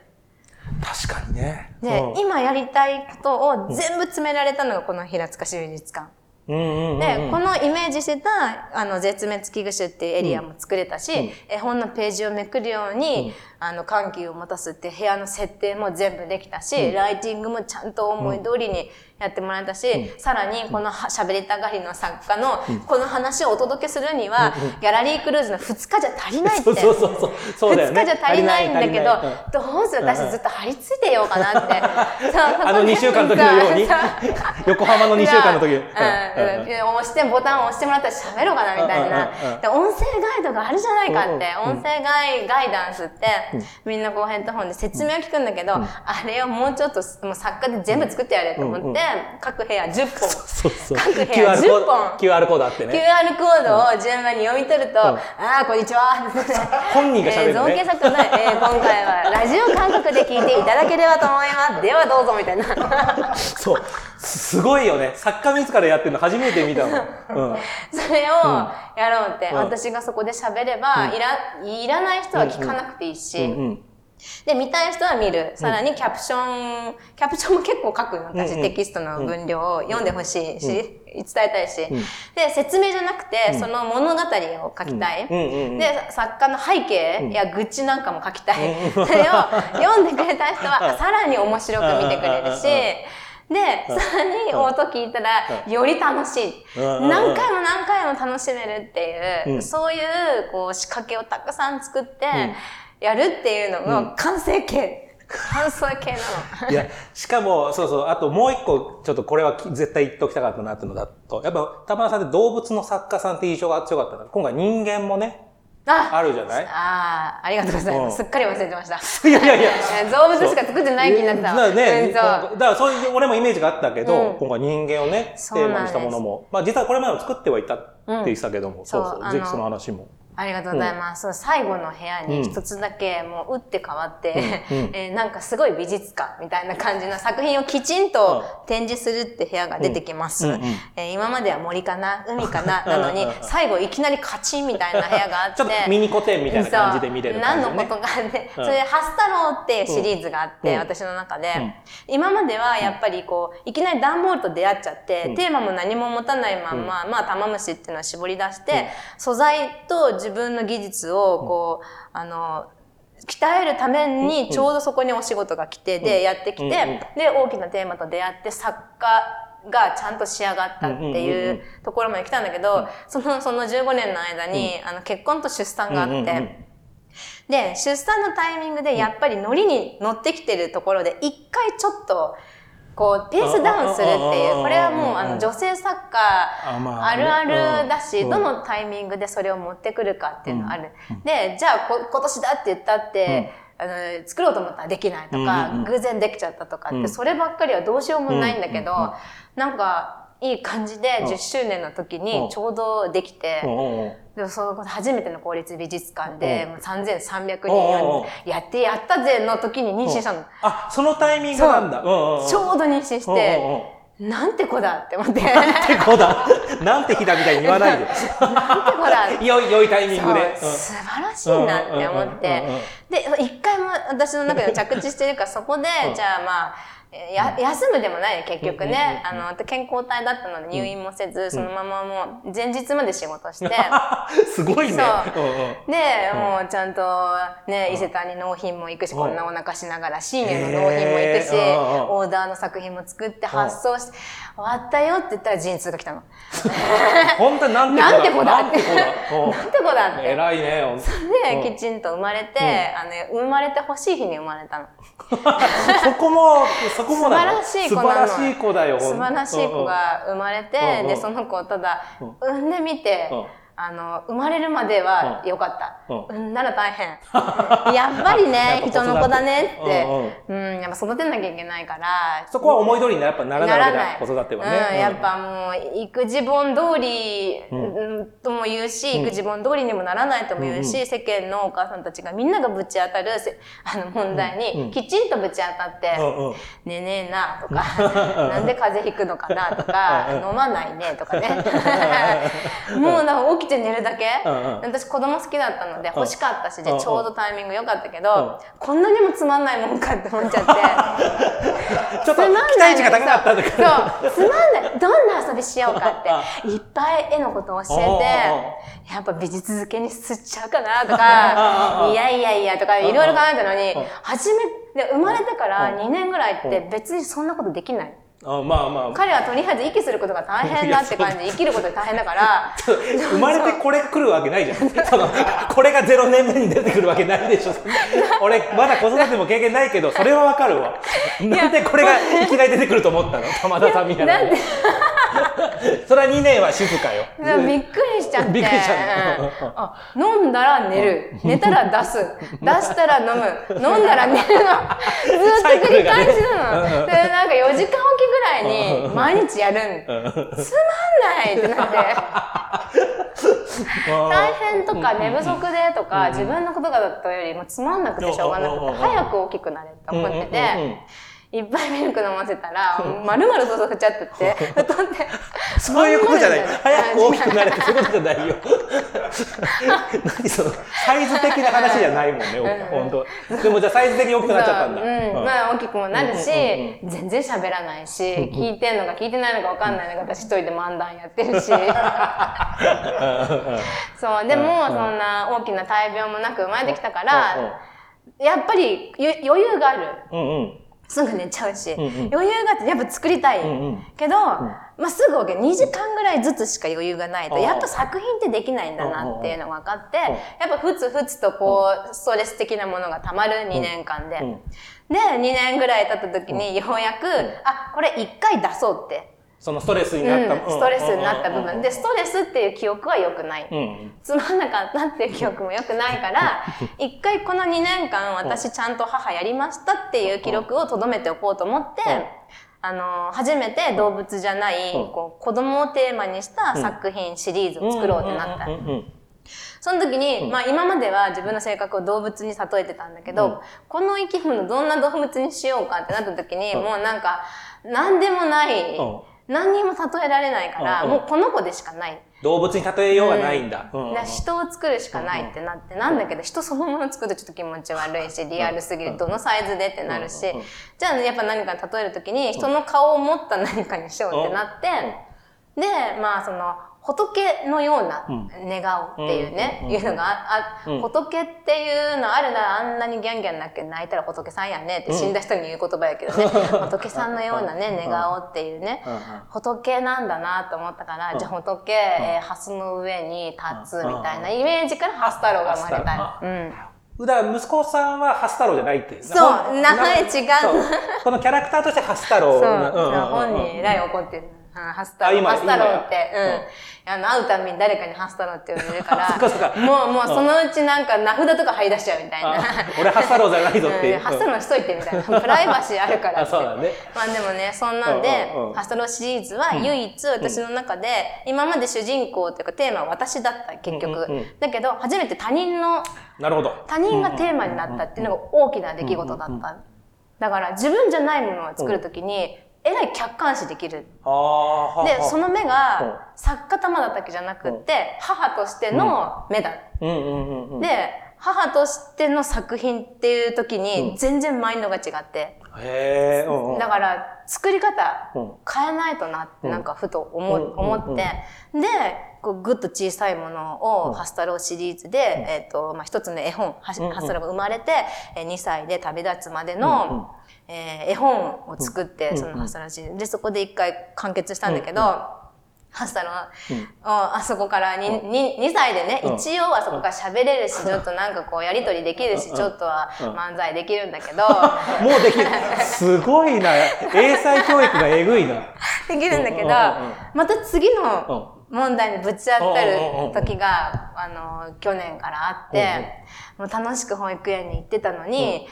A: 確かにね。
B: で、
A: うん
B: 今やりたいことを全部詰められたのがこの平塚市美術館。
A: うんうんうんうん。
B: で、このイメージしてた、あの、絶滅危惧種っていうエリアも作れたし、絵本のページをめくるように、あの、緩急を持たすって部屋の設定も全部できたし、ライティングもちゃんと思い通りにやってもらえたし、さらにこのは喋りたがりの作家のこの話をお届けするには、ギャラリークルーズの2日じゃ足りないって。
A: そうそうそうそう。そうだよ
B: 2
A: ね。
B: 日じゃ足りないんだけどどうする？私ずっと張り付いてようかなって。
A: あの2週間の時のように？横浜の2週間の時。
B: うん。うん。押してボタンを押してもらったら喋ろうかなみたいな。
A: うんうんうん。
B: で音声ガイドがあるじゃないかって、
A: うん
B: 音声ガイガイダンスって、みんなこうヘッドホンで説明を聞くんだけど、あれをもうちょっともう作家で全部作ってやれと思って、
A: うんうん
B: 各部屋10本。
A: そうそう。
B: 各部屋
A: QR コ
B: 10
A: ード
B: 本。
A: QR コードあってね。
B: QR コードを順番に読み取ると、ああ、こんにちは。
A: 本人が喋るのね
B: えー造形作の、えー今回はラジオ感覚で聞いていただければと思います。ではどうぞ、みたいな。
A: そう。すすごいよね。作家自らやってるの初めて見たもん。うん。
B: それをやろうって、
A: うん
B: 私がそこで喋れば、いら、いらない人は聞かなくていいし、
A: うんうん。
B: で、見たい人は見る。さらにキャプション、キャプションも結構書くの。私、テキストの分量を読んでほしいし、伝えたいし、
A: ん。
B: で、説明じゃなくて、その物語を書きたい。で、作家の背景や愚痴なんかも書きたい。それを読んでくれた人は、さらに面白く見てくれるし、で、さらに音聞いたら、より楽しい。
A: うん。
B: 何回も何回も楽しめるっていう、
A: うん。
B: そういうこう仕掛けをたくさん作って、やるっていうのが完成形。完成形なの。
A: いや、しかも、そうそう、あともう一個、ちょっとこれはき絶対言っときたかったなっていうのだと、やっぱ、玉田さんって動物の作家さんって印象が強かったの今回人間もね、
B: あ
A: あるじゃない？
B: あー、ありがとうございます。
A: うん
B: すっかり忘れてました。
A: いやいやいや。
B: 動物しか作ってない気になってたわ。
A: だからね、だからそういう、俺もイメージがあったけど、
B: うん
A: 今回人間をね、テーマにしたものも、まあ実はこれまでも作ってはいたって言ってたけども、そうそう、
B: そうあの
A: ぜひその話も。
B: ありがとうございます。そう最後の部屋に一つだけもう打って変わって、
A: うん。うん。
B: えーなんかすごい美術館みたいな感じの作品をきちんと展示するって部屋が出てきます。
A: うんうんうん。
B: えー今までは森かな海かな
A: うん。
B: なのに
A: うんうん
B: 最後いきなりカチンみたいな部屋があって。
A: ちょっとミニ古典みたいな感じで見れるね。
B: 何のことがあって、
A: うん。
B: それで、ハス太郎っていうシリーズがあって、
A: うん。
B: 私の中で、
A: うん。
B: 今まではやっぱりこう、いきなり段ボールと出会っちゃって、
A: うん。
B: テーマも何も持たないまんま、まあ、玉虫っていうのを絞り出して、素材と自分の技術を、こう、あの、鍛えるためにちょうどそこにお仕事が来て、で、やってきて、で、大きなテーマと出会って、作家がちゃんと仕上がったっていううところまで来たんだけど、その、その15年の間に、あの、結婚と出産があって、で、出産のタイミングでやっぱり乗りに乗ってきてるところで、一回ちょっと、こう、ペースダウンするっていう、これはもう、あの、女性サッ
A: カー
B: あるあるだし、どのタイミングでそれを持ってくるかっていうのはある。で、じゃあこ、今年だって言ったって、あの作ろうと思ったらできないとか、偶然できちゃったとかって、そればっかりはどうしようもないんだけど、なんか、いい感じで
A: うん
B: 10周年の時
A: うん
B: にちょうどできて、でもその初めての公立美術館で、
A: うん
B: もう3300
A: うんうんうん
B: 人やってやったぜの時に妊娠したの。
A: あ、そのタイミングなんだ。
B: ちょうど妊娠して、なんて子だって思って。
A: てこだ。なんて日だみたいに言わないで。
B: なんて子だ
A: い、良いタイミングで。
B: 素晴らしいなって思って。で、一回も私の中で着地してるから、そこで、
A: うん
B: じゃあまあ、や休むでもないね結局ね。
A: うんうん
B: あの、健康体だったので入院もせず、そのままもう前日まで仕事して、
A: すごいね。
B: そう。
A: うんうん。
B: で、
A: うん。
B: もうちゃんとね、伊勢丹に納品も行くし、こんなお腹しながら、深夜の納品も行くし、オーダーの作品も作って発送して、終わったよって言ったら陣痛が来たの。
A: 本当になんて
B: なんて子だ？
A: なんて子だ？うん
B: なんて子だって。
A: 偉いね。うん
B: で、きちんと生まれて、あの、生まれてほしい日に生まれたの。
A: そこも、そこも
B: 素晴らしい子なの
A: 素晴らしい子だよ。
B: 素晴らしい子が生まれて、で、その子をただ
A: うん、
B: 産んでみて、
A: うん
B: あの、生まれるまでは良かった。
A: うん。
B: 産んだら大変。やっぱりね、人の子だねって。
A: うん、
B: うん、やっぱ育てなきゃいけないから、
A: そこは思い通りにやっぱならないわけだ
B: ならない。
A: 子育てはね。
B: うん、やっぱもう、育児本通り、とも言うし、
A: うん。
B: 育児本通りにもならないとも言うし、
A: うん
B: 世間のお母さんたちがみんながぶち当たるせ あの問題
A: うん
B: に、きちんとぶち当たって、
A: うんうん。
B: ねえねえなとか、なんで風邪ひくのかなとか、
A: うん
B: 飲まないねとかね。もうなんか起きて寝るだけ、
A: うんうん。
B: 私子供好きだったので欲しかったし、で
A: うん。
B: ちょうどタイミング良かったけど、
A: うん。
B: こんなにもつまんないもんかって思っちゃって。
A: ちょっと期待値が高かったんだけど。
B: そう、つまんない。どんな遊びしようかって、いっぱい絵のことを教えて、やっぱ美術漬けにすっちゃうかなとか、いやいやいやとか、いろいろ考えたのに
A: うん、
B: 初め、で生まれてから
A: うん。
B: 2年ぐらいって別にそんなことできない。
A: あまあまあ。
B: 彼はとりあえず息することが大変だって 感じで、生きることが大変だから、
A: 生まれてこれ来るわけないじゃん。これが0年目に出てくるわけないでしょ。俺、まだ子育ても経験ないけど、それはわかるわ。なんでこれがいきなり出てくると思ったの？玉田さんみたいな。それは2年は静かよ。
B: びっくりしちゃって。
A: びっくりしちゃった
B: 飲んだら寝る。寝たら出す。出したら飲む。飲んだら寝るの。ずっと繰り返しなの。
A: ね
B: で、なんか4時間おきぐらいに毎日やるん。つまんないってなって。大変とか寝不足でとか、自分のことがだったよりもつまんなくてしょうがなくて、早く大きくなれって思ってて、いっぱいミルク飲ませたら、丸々と振っちゃってって、太って。
A: そういうことじゃない。早く大きくなれ
B: る。
A: ってそういうことじゃないよ。何その、サイズ的な話じゃないもんね、本当。でもじゃあサイズ的に大きくなっちゃったんだ。
B: そううん。
A: うん
B: まあ大きくもなるし全然喋らないし、聞いてんのか聞いてないのか分かんないのか私一人で漫談やってるし。そう、でもそんな大きな大病もなく生まれてきたから、やっぱりゆ余裕がある。
A: うんうん。
B: すぐ寝ちゃうし、
A: うんうん。
B: 余裕があってやっぱ作りたい。
A: うんうん。
B: けど、まあ、すぐ OK。2時間ぐらいずつしか余裕がないと、
A: うん。
B: やっぱ作品ってできないんだなっていうのが分かって、
A: ん
B: やっぱふつふつとこう、ストレス的なものが溜まる2年間で。
A: うん。
B: で、2年ぐらい経った時にようやく、あ、これ1回出そうって。
A: そのストレスに
B: うん
A: なった。
B: ストレスになった部
A: うん
B: 分。で、ストレスっていう記憶は良くない。
A: うん。
B: つまんなかったっていう記憶も良くないから、一回この2年間私ちゃんと母やりましたっていう記録を留めておこうと思って、
A: うん
B: あの、初めて動物じゃない、
A: うん
B: こう子供をテーマにした作品、シリーズを作ろうってなった。
A: うんうんうん
B: その時に、まあ今までは自分の性格を動物に例えてたんだけど、
A: うん
B: この生き物どんな動物にしようかってなった時に、
A: うん
B: もうなんか、何でもない、
A: うん
B: 何にも例えられないから、
A: うん
B: もうこの子でしかない。
A: 動物に例えようがないんだ。うん。
B: だ人を作るしかないってなって、なんだけど人そのもの作るとちょっと気持ち悪いし、リアルすぎる、どのサイズでってなるし。
A: うんうんうん、
B: じゃあやっぱ何か例えるときに人の顔を持った何かにしようってなって、で、まあその、仏のような寝顔っていうね、
A: うん
B: いうのがあ、仏っていうのあるならあんなにギャンギャン泣け泣いたら仏さんやねって死んだ人に言う言葉やけどね、仏さんのようなね、寝顔っていうね、仏なんだなと思ったから、
A: うん
B: じゃあ仏、えー、ハスの上に立つみたいなイメージからハス太郎が生まれた。うん。
A: だから息子さんはハス太郎じゃないって。
B: そう
A: ほん
B: 名前違う。
A: そう。このキャラクターとしてハス太郎
B: そう。本人えらい怒ってる。ハスタロー、
A: あ今
B: ハスタローっ
A: 今
B: て、うん。あの、会うたびに誰かにハスタローって呼んでるから、
A: そっかそっか
B: もう、もうそのうちなんか名札とか貼り出しちゃうみたいな。
A: あ俺ハスタローじゃないぞっていう
B: うんハスタローにしといてみたいな。プライバシーあるから
A: あ
B: って。
A: そうだね
B: まあでもね、そんなんで
A: うんうんうん、
B: ハスタローシリーズは唯一私の中で、今まで主人公というかテーマは私だった、結局。
A: うんうんうん
B: だけど、初めて他人の、
A: なるほど
B: 他人がテーマになったっていうのが大きな出来事だった。だから自分じゃないものを作るときに、えらい客観視できる。で、その目
A: うん。
B: が作家玉だったわけじゃなくって、母としての目だ。で、母としての作品っていう時に全然マインドが違って。だから作り方
A: うん。
B: 変えないとなってなんかふと思,、って、でこうぐっと小さいものをハスタローシリーズで、えっとまあ、一つの絵本ハスタローが生まれて、えー2歳で旅立つまでの、えー絵本を作って、そのハスタローシリーズでそこで一回完結したんだけど、ハスタロー、ああそこから 2, 2, 2歳でね、
A: うん。
B: 一応はそこから喋れるし、ちょっとなんかこうやりとりできるし、ちょっとは漫才できるんだけど、
A: もうできる。すごいな。英才教育がえぐいな。
B: できるんだけどまた次
A: うん。
B: の問題にぶち当たる時が、あの、去年からあって、もう楽しく保育園に行ってたのに、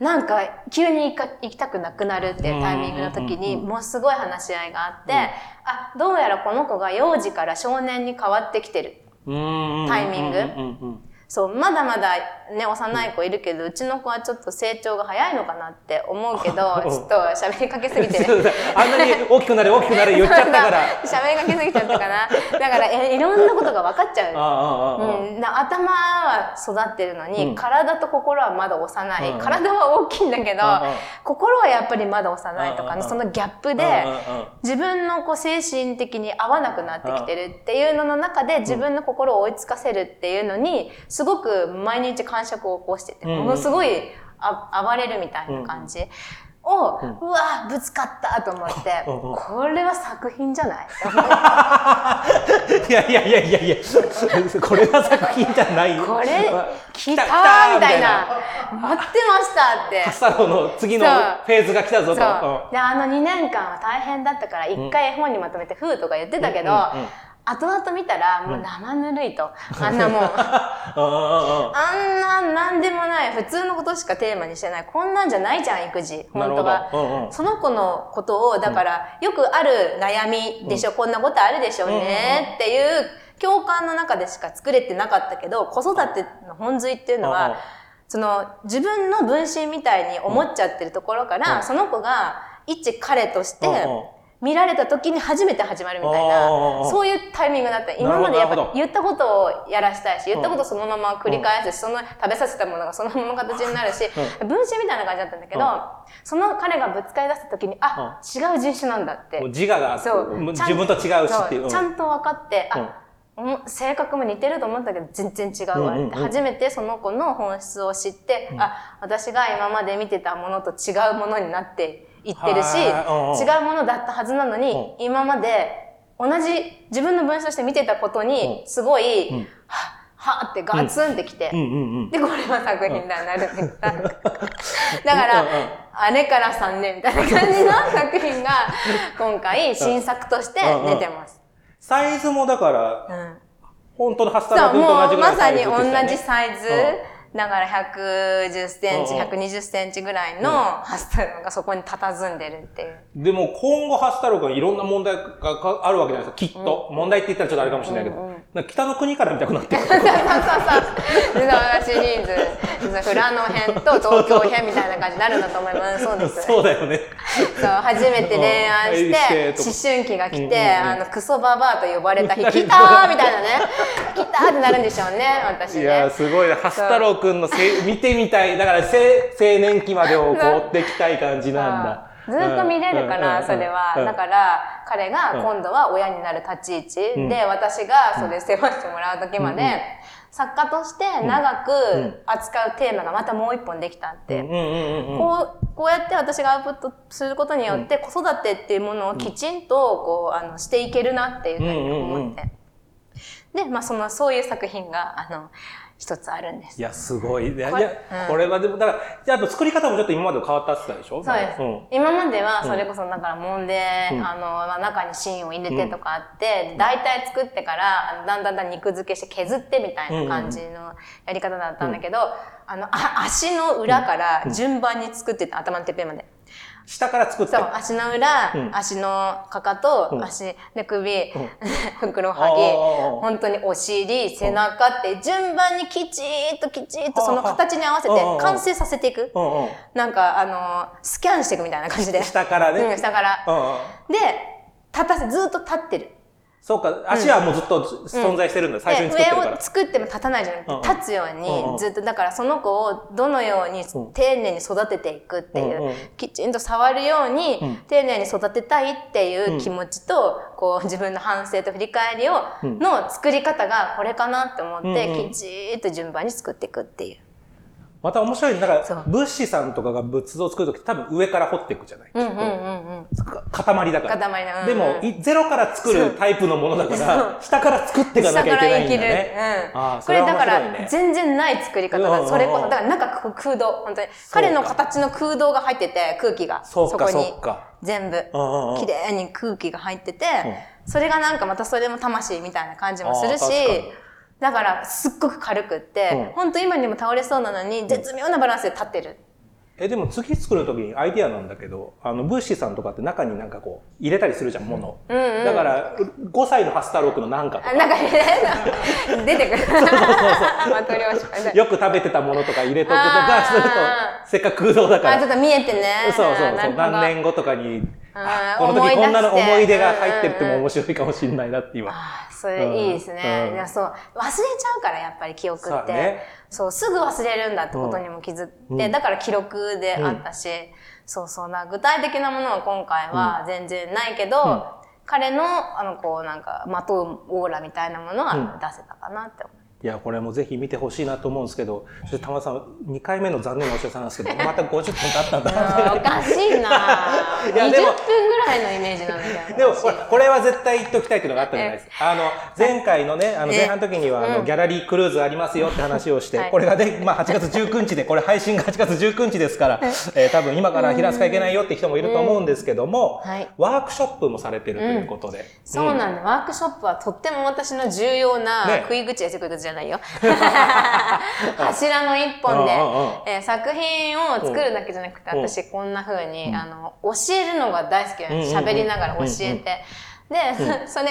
B: なんか急に行か行きたくなくなるっていうタイミングの時に、もうすごい話し合いがあって、あ、どうやらこの子が幼児から少年に変わってきてる。タイミング
A: うんうんうん
B: そう、まだまだね、幼い子いるけど、うちの子はちょっと成長が早いのかなって思うけど、
A: うん。
B: ちょっと喋りかけすぎて。
A: あんなに大きくなれ大きくなれ 言っちゃったから。
B: 喋りかけすぎちゃったかな。だから、えいろんなことが分かっちゃう。
A: あああああ
B: うん、な頭は育ってるのに、
A: うん。
B: 体と心はまだ幼い、
A: うん。
B: 体は大きいんだけど、
A: うん。うん。
B: 心はやっぱりまだ幼いとかの、
A: うん。
B: そのギャップで、
A: うん。うん。うん。
B: 自分のこう精神的に合わなくなってきてるっていうのの中で自分の心を追いつかせるっていうのにすごく毎日感触を起こしてて、
A: うんうん
B: ものすごいあ暴れるみたいな感じ。を、うわぶつかったと思って、
A: うんうん
B: これは作品じゃない
A: いやいやいやいやいや、これが作品じゃない。
B: これ
A: まあ
B: 来たーみたいな。待ってましたって。
A: ハスタローの次のフェーズが来たぞと。
B: で、あの2年間は大変だったから、一回絵本にまとめて、ふうとか言ってたけど、
A: うんうんうん
B: 後々見たら、もう生ぬるいと。あんなもう、あんななんでもない、普通のことしかテーマにしてない。こんなんじゃないじゃん、育児。本当は。
A: うんうん。
B: その子のことを、だから、よくある悩みでしょ、こんなことあるでしょうね、っていう共感の中でしか作れてなかったけど、子育ての本髄っていうのは、その自分の分身みたいに思っちゃってるところから、
A: うん。
B: その子が一彼として見られた時に初めて始まるみたいな
A: うん、
B: そういうタイミングだった。今までやっぱ言ったことをやらしたいし、言ったことをそのまま繰り返すし、その食べさせたものがそのまま形になるし、分身みたいな感じだったんだけど、その彼がぶつかり出した時に、あ、違う人種なんだって。
A: 自我が
B: そう。
A: 自分と違うしっていう。
B: ちゃんと分かって、あ、うん。性格も似てると思ったけど全然違うわって、
A: うんうんうん
B: 初めてその子の本質を知って、あ私が今まで見てたものと違うものになっていってるし、違うものだったはずなのに、今まで同じ自分の分子として見てたことにすごい、
A: うん。
B: ははってガツンってきて、
A: うん。うんうん。
B: でこれは作品だなるん。だだから、あれから3年みたいな感じの作品が今回新作として出てます。
A: サイズもだから、
B: うん。
A: 本当のハスター君と同
B: もう
A: じぐらい
B: まさに同じサイズ、だから110センチ、
A: うんうん
B: 120センチぐらいのハスタローがそこに佇んでるっていう。
A: でも今後ハスタロー君いろんな問題がかあるわけじゃないですか、きっと。問題って言ったらちょっとあれかもしれないけど。なんか北の国から見たくなってくる。
B: そ うそうそうそう。でシリーズ、富良野編と東京編みたいな感じになるんだと思います。そうです。
A: そうだよね。
B: そう、初めて恋愛し
A: うん
B: て、思春期が来て、
A: うんうんうん
B: あの、クソババアと呼ばれた日、来たーみたいなね。来たーってなるんでしょうね、私
A: いや。すごいね。ハスタロー君のせ 見てみたい。だからせ青年期までをこう追っていきたい感じなんだ。
B: ずっと見れるか
A: うん
B: ら、それは。だから、彼が今度は親になる立ち位置。で、私がそれ世話してもらう時まで、作家として長く扱うテーマがまたもう一本できたって。こう、こうやって私がアウトプットすることによって、子育てっていうものをきちんと、こう、あの、していけるなっていうふうに思って。で、まあ、その、そういう作品が、あの、一つあるんです。
A: いや、すごい。いや、
B: これ
A: はでも、だから、じゃあ、あと作り方もちょっと今までと変わったってたでしょ
B: そうです。
A: ん
B: 今まではそれこそだから揉んで、
A: うん
B: あの、まあ、中に芯を入れてとかあって、大体作ってから、だんだんだん肉付けして削ってみたいな感じのやり方だったんだけど、あの、あ足の裏から順番に作ってた、頭のてっぺんまで。
A: 下から作って。
B: そう、足の裏、
A: うん
B: 足のかかと、
A: うん
B: 足、で首、
A: うん
B: ふくろ
A: あー
B: はぎ、本当にお尻、背中って順番にきちーっときちーっとその形に合わせて完成させていく。
A: うんうん。
B: なんか、あの、スキャンしていくみたいな感じで。
A: 下からね。
B: うん、下から。
A: うんうん。
B: で、立たせ、ずっと立ってる。
A: そうか、足はもうずっと存在してるんだ。最初に作ってるから。
B: で上を。作っても立たないじゃなくて、
A: うん。
B: 立つよう
A: うんうん。
B: に、ずっと、だからその子をどのように
A: うん。
B: 丁寧に育てていくっていう、
A: うんうん。
B: きちんと触るように、
A: うん。
B: 丁寧に育てたいっていう気持ちと、こう自分の反省と振り返りを、
A: うん。
B: の作り方がこれかなって思って、
A: うんうん。
B: きちーっと順番に作っていくっていう。
A: また面白いね。だから物資さんとかが仏像を作るとき多分上から掘っていくじゃない。
B: うんうんうんうん。
A: か塊だから。
B: 塊だうん
A: でも、いゼロから作るタイプのものだから、下から作っていかなきゃいけないんだね。ああ
B: うん、これだから
A: ね
B: 全然ない作り方だ。それこそ、だから中空洞、本当に。彼の形の空洞が入ってて、空気が。
A: そ
B: こに。全部。綺麗に空気が入ってて、それがなんかまたそれも魂みたいな感じもするしだからすっごく軽くって、
A: うん
B: 本当今にも倒れそうなのに、絶妙なバランスで立ってる。
A: え、でも次作るときにアイディアなんだけど、あの、物資さんとかって中になんかこう、入れたりするじゃん、もの。
B: うんうん
A: だから、5歳のハスターロックのなんかと
B: あ、
A: か、
B: なんかね、出てくる。マトリョーシカ
A: よく食べてたものとか入れとくとか
B: あー
A: すると、せっかく空洞だか
B: あ、
A: ら
B: ちょ。っと見えてね。
A: そうそうそう。何年後とかに、
B: あー
A: この時こんなの
B: 思い出
A: が入ってっても面白いかもしれないなって今。
B: あーそれいいですね。そう忘れちゃうからやっぱり記憶って。
A: そうだね。
B: そうすぐ忘れるんだってことにも気づいて、
A: うん。
B: だから記録であったし、そうそうな具体的なものは今回は全然ないけど、
A: うん。
B: 彼のあのこうなんかまとうオーラみたいなものは
A: うん。
B: 出せたかなって思う。
A: いや、これもぜひ見てほしいなと思うんですけど、ちょっと玉田さん、2回目の残念なお知らせなんですけど、また50分経ったんだ。
B: おかしいな。ぁ
A: いや
B: 20
A: でも
B: 分ぐらいのイメージなんだけど。
A: でも、これは絶対言っておきたいっていうのがあったじゃないです。か。あの、前回のね、あの、
B: え
A: 前半の時には、あの、
B: うん。
A: ギャラリークルーズありますよって話をして、
B: はい。
A: これがね、まあ、8月19日で、これ配信が8月19日ですから、えー多分今から平塚行けないよって人もいると思うんですけども、
B: はい。
A: ワークショップもされてるということで。
B: そうなんだ、ワークショップはとっても私の重要な
A: ね。
B: 食い口や食い口じゃないよ。柱の一本で、えー作品を作るだけじゃなくて、
A: うん
B: 私こんな風に、あの、教えるのが大好きなの。喋りながら教えて。で、それ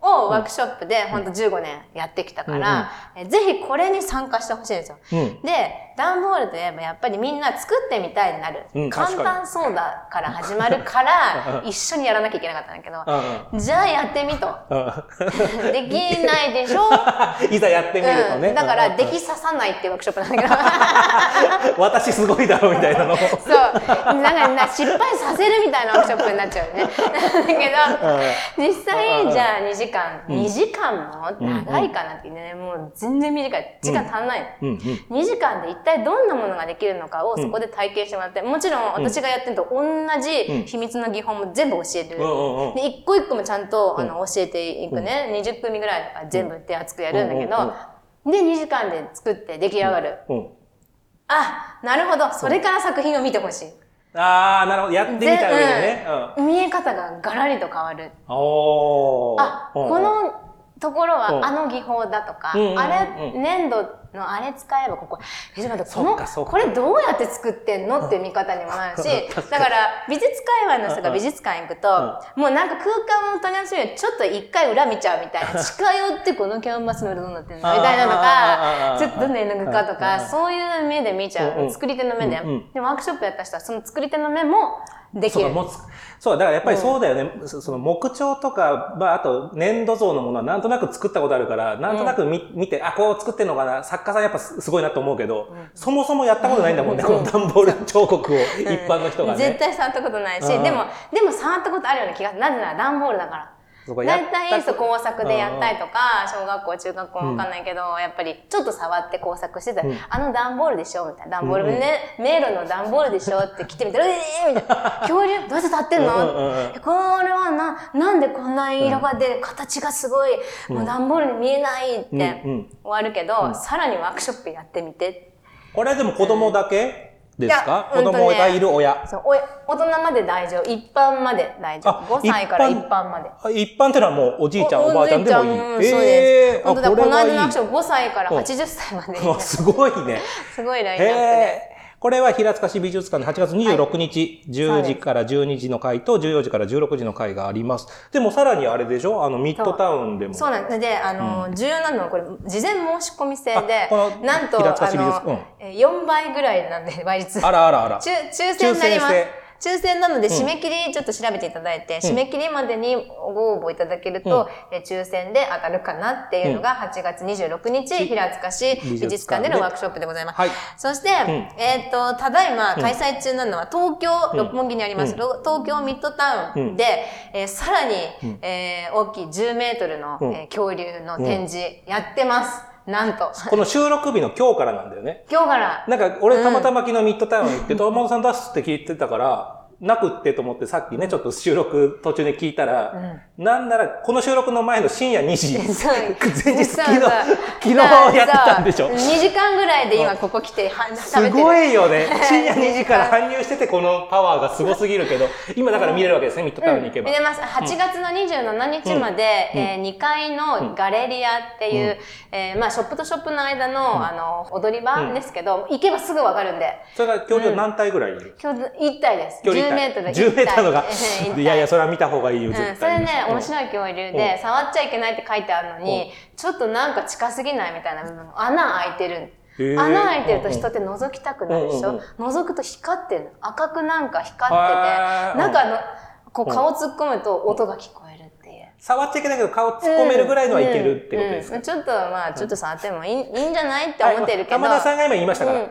B: をワークショップでほんと15年やってきたから、えーぜひこれに参加してほしいんですよ。
A: うん。
B: で、段ボールといえばやっぱりみんな作ってみたいになる。
A: うん
B: 簡単そうだから始まるから、一緒にやらなきゃいけなかったんだけど、
A: うんうん
B: じゃあやってみと。
A: うん
B: できないでしょ、
A: いざやってみるとね。
B: うん、だから、
A: うん
B: できささないっていうワークショップなんだけど。
A: 私すごいだろうみたいなのを。
B: そう。なんかな、失敗させるみたいなワークショップになっちゃうよね。だけど、実際、じゃあ2時間、2時間も長いかなってね、もう全然短い。時間足んない。
A: うんうん。
B: 2時間で一体どんなものができるのかをそこで体験してもらって、もちろん私がやってるのと同じ秘密の技法も全部教えてる。で、一個一個もちゃんと、あの教えていくね。20組ぐらいとか全部手厚くやるんだけど、で、2時間で作って出来上がる。
A: うん。
B: あ、なるほど。それから作品を見てほしい。
A: ああ、なるほど。やってみた上でね。うん。
B: 見え方がガラリと変わる。
A: おー
B: あ、
A: うん
B: このところ
A: うん
B: はあの技法だとか、あれ、粘土のあれ使えばここ、え、ちょっと待って、この、これどうやって作ってんの？っていう見方にもなるし、だから美術界隈の人が美術館行くと、もうなんか空間を楽しむよりちょっと一回裏見ちゃうみたいな、近寄ってこのキャンバスの裏どうなってんの？みたいなのか、ちょっとどんな絵の具かと
A: うん。
B: か、そういう目で見ちゃう。作り手の目で。でもワークショップやった人はその作り手の目もできる。
A: そうか、持つ。そう、だからやっぱりそうだよね。そその木彫とか、まあ、あと粘土像のものはなんとなく作ったことあるから、なんとなく見,、見て、あ、こう作ってんのかな。作家さんやっぱすすごいなと思うけど、そもそもやったことないんだもんね、この段ボール彫刻を一般の人がね。
B: 絶対触ったことないし、
A: うん
B: でも、でも触ったことあるような気がする。なぜなら段ボールだから。大体そう工作でやったりとか、小学校、中学校わかんないけど、やっぱりちょっと触って工作してたら、
A: うん。
B: あの段ボールでしょみたいな。段ボールね、迷路の段ボールでしょって来てみたら、ええー、みたいな。恐竜どうやって立ってんの、これはな、なんでこんな色が出る、形がすごい、もう段ボールに見えないって
A: うんうん。
B: 終わるけど、さらにワークショップやってみて。
A: これでも子供だけ？ですか、子供がいる親。
B: そうおい大人まで大丈夫。一般まで大丈
A: あ
B: 夫。5歳から
A: 一般？
B: まで。
A: あ一般ってのはもうおじいちゃんおばあちゃんでもいい。
B: うん。
A: えー
B: 本当だ、
A: あ
B: この間のア
A: い
B: クション5歳から80歳まで。
A: あ すごいね。
B: すごいライ
A: へ
B: ンナップで。
A: え。これは平塚市美術館で8月26日、10時から12時の回と14時から16時の回があります。でもさらにあれでしょ？あのミッドタウンでも。
B: そうなんです。で、あの、重要なのはこれ、事前申し込み制
A: あ
B: で
A: この、
B: なんと、
A: 平塚市美術
B: あの、えー4倍ぐらいなんで、倍率。
A: あらあらあら。
B: 抽抽選になります
A: 抽選
B: なので、締め切りちょっと調べていただいて、締め切りまでにご応募いただけると、えー抽選で当たるかなっていうのが8月26日、平塚市美術館でのワークショップでございます。
A: はい。
B: そして、えっ、と、ただいま開催中なのは東京、六本木にあります、ろ東京ミッドタウンで、えーさらに、えー大きい10メートルの、
A: うん。
B: えー恐竜の展示やってます。なんと。
A: この収録日の今日からなんだよね。
B: 今日から、
A: なんか、俺たまたま昨日ミッドタウン行って、友本さん出すって聞いてたから、なくってと思ってさっきね、ちょっと収録途中で聞いたら、なんなら、この収録の前の深夜2時 前日、昨日、昨日やってたんでしょ。
B: そう。2時間ぐらいで今ここ来ては食べ
A: す
B: てる。
A: ごいよね。深夜2時から搬入しててこのパワーがすごすぎるけど、今だから見れるわけですね、ミッドタウンに行けば。
B: 見。れます。8月の27日まで、えー2階のガレリアっていう、えーまあ、ショップとショップの間の、あの、踊り場ですけど、行けばすぐわかるんで、
A: それが恐竜何体ぐらいいる？
B: 今日1体です。
A: 距離
B: 10メートル1体。
A: 10メートルのがいやいや、それは見た方がいいよ、
B: うん、
A: 絶対に。
B: それね、面白い恐竜で、触っちゃいけないって書いてあるのに、ちょっとなんか近すぎないみたいな部分、穴開いてる。穴開いてると人って覗きたくなるでしょ、
A: うんうん
B: 覗くと光ってるの。赤くなんか光
A: へ
B: って
A: ー
B: て、中の、こう顔突っ込むと音が聞こえる。
A: 触っちゃいけないけど、顔突っ込めるぐらいのはいけるってことですか？
B: うんうんちょっとまあ、ちょっと触ってもいい,、いいんじゃないって思ってるけど。
A: 玉田さんが今言いましたから、
B: うん。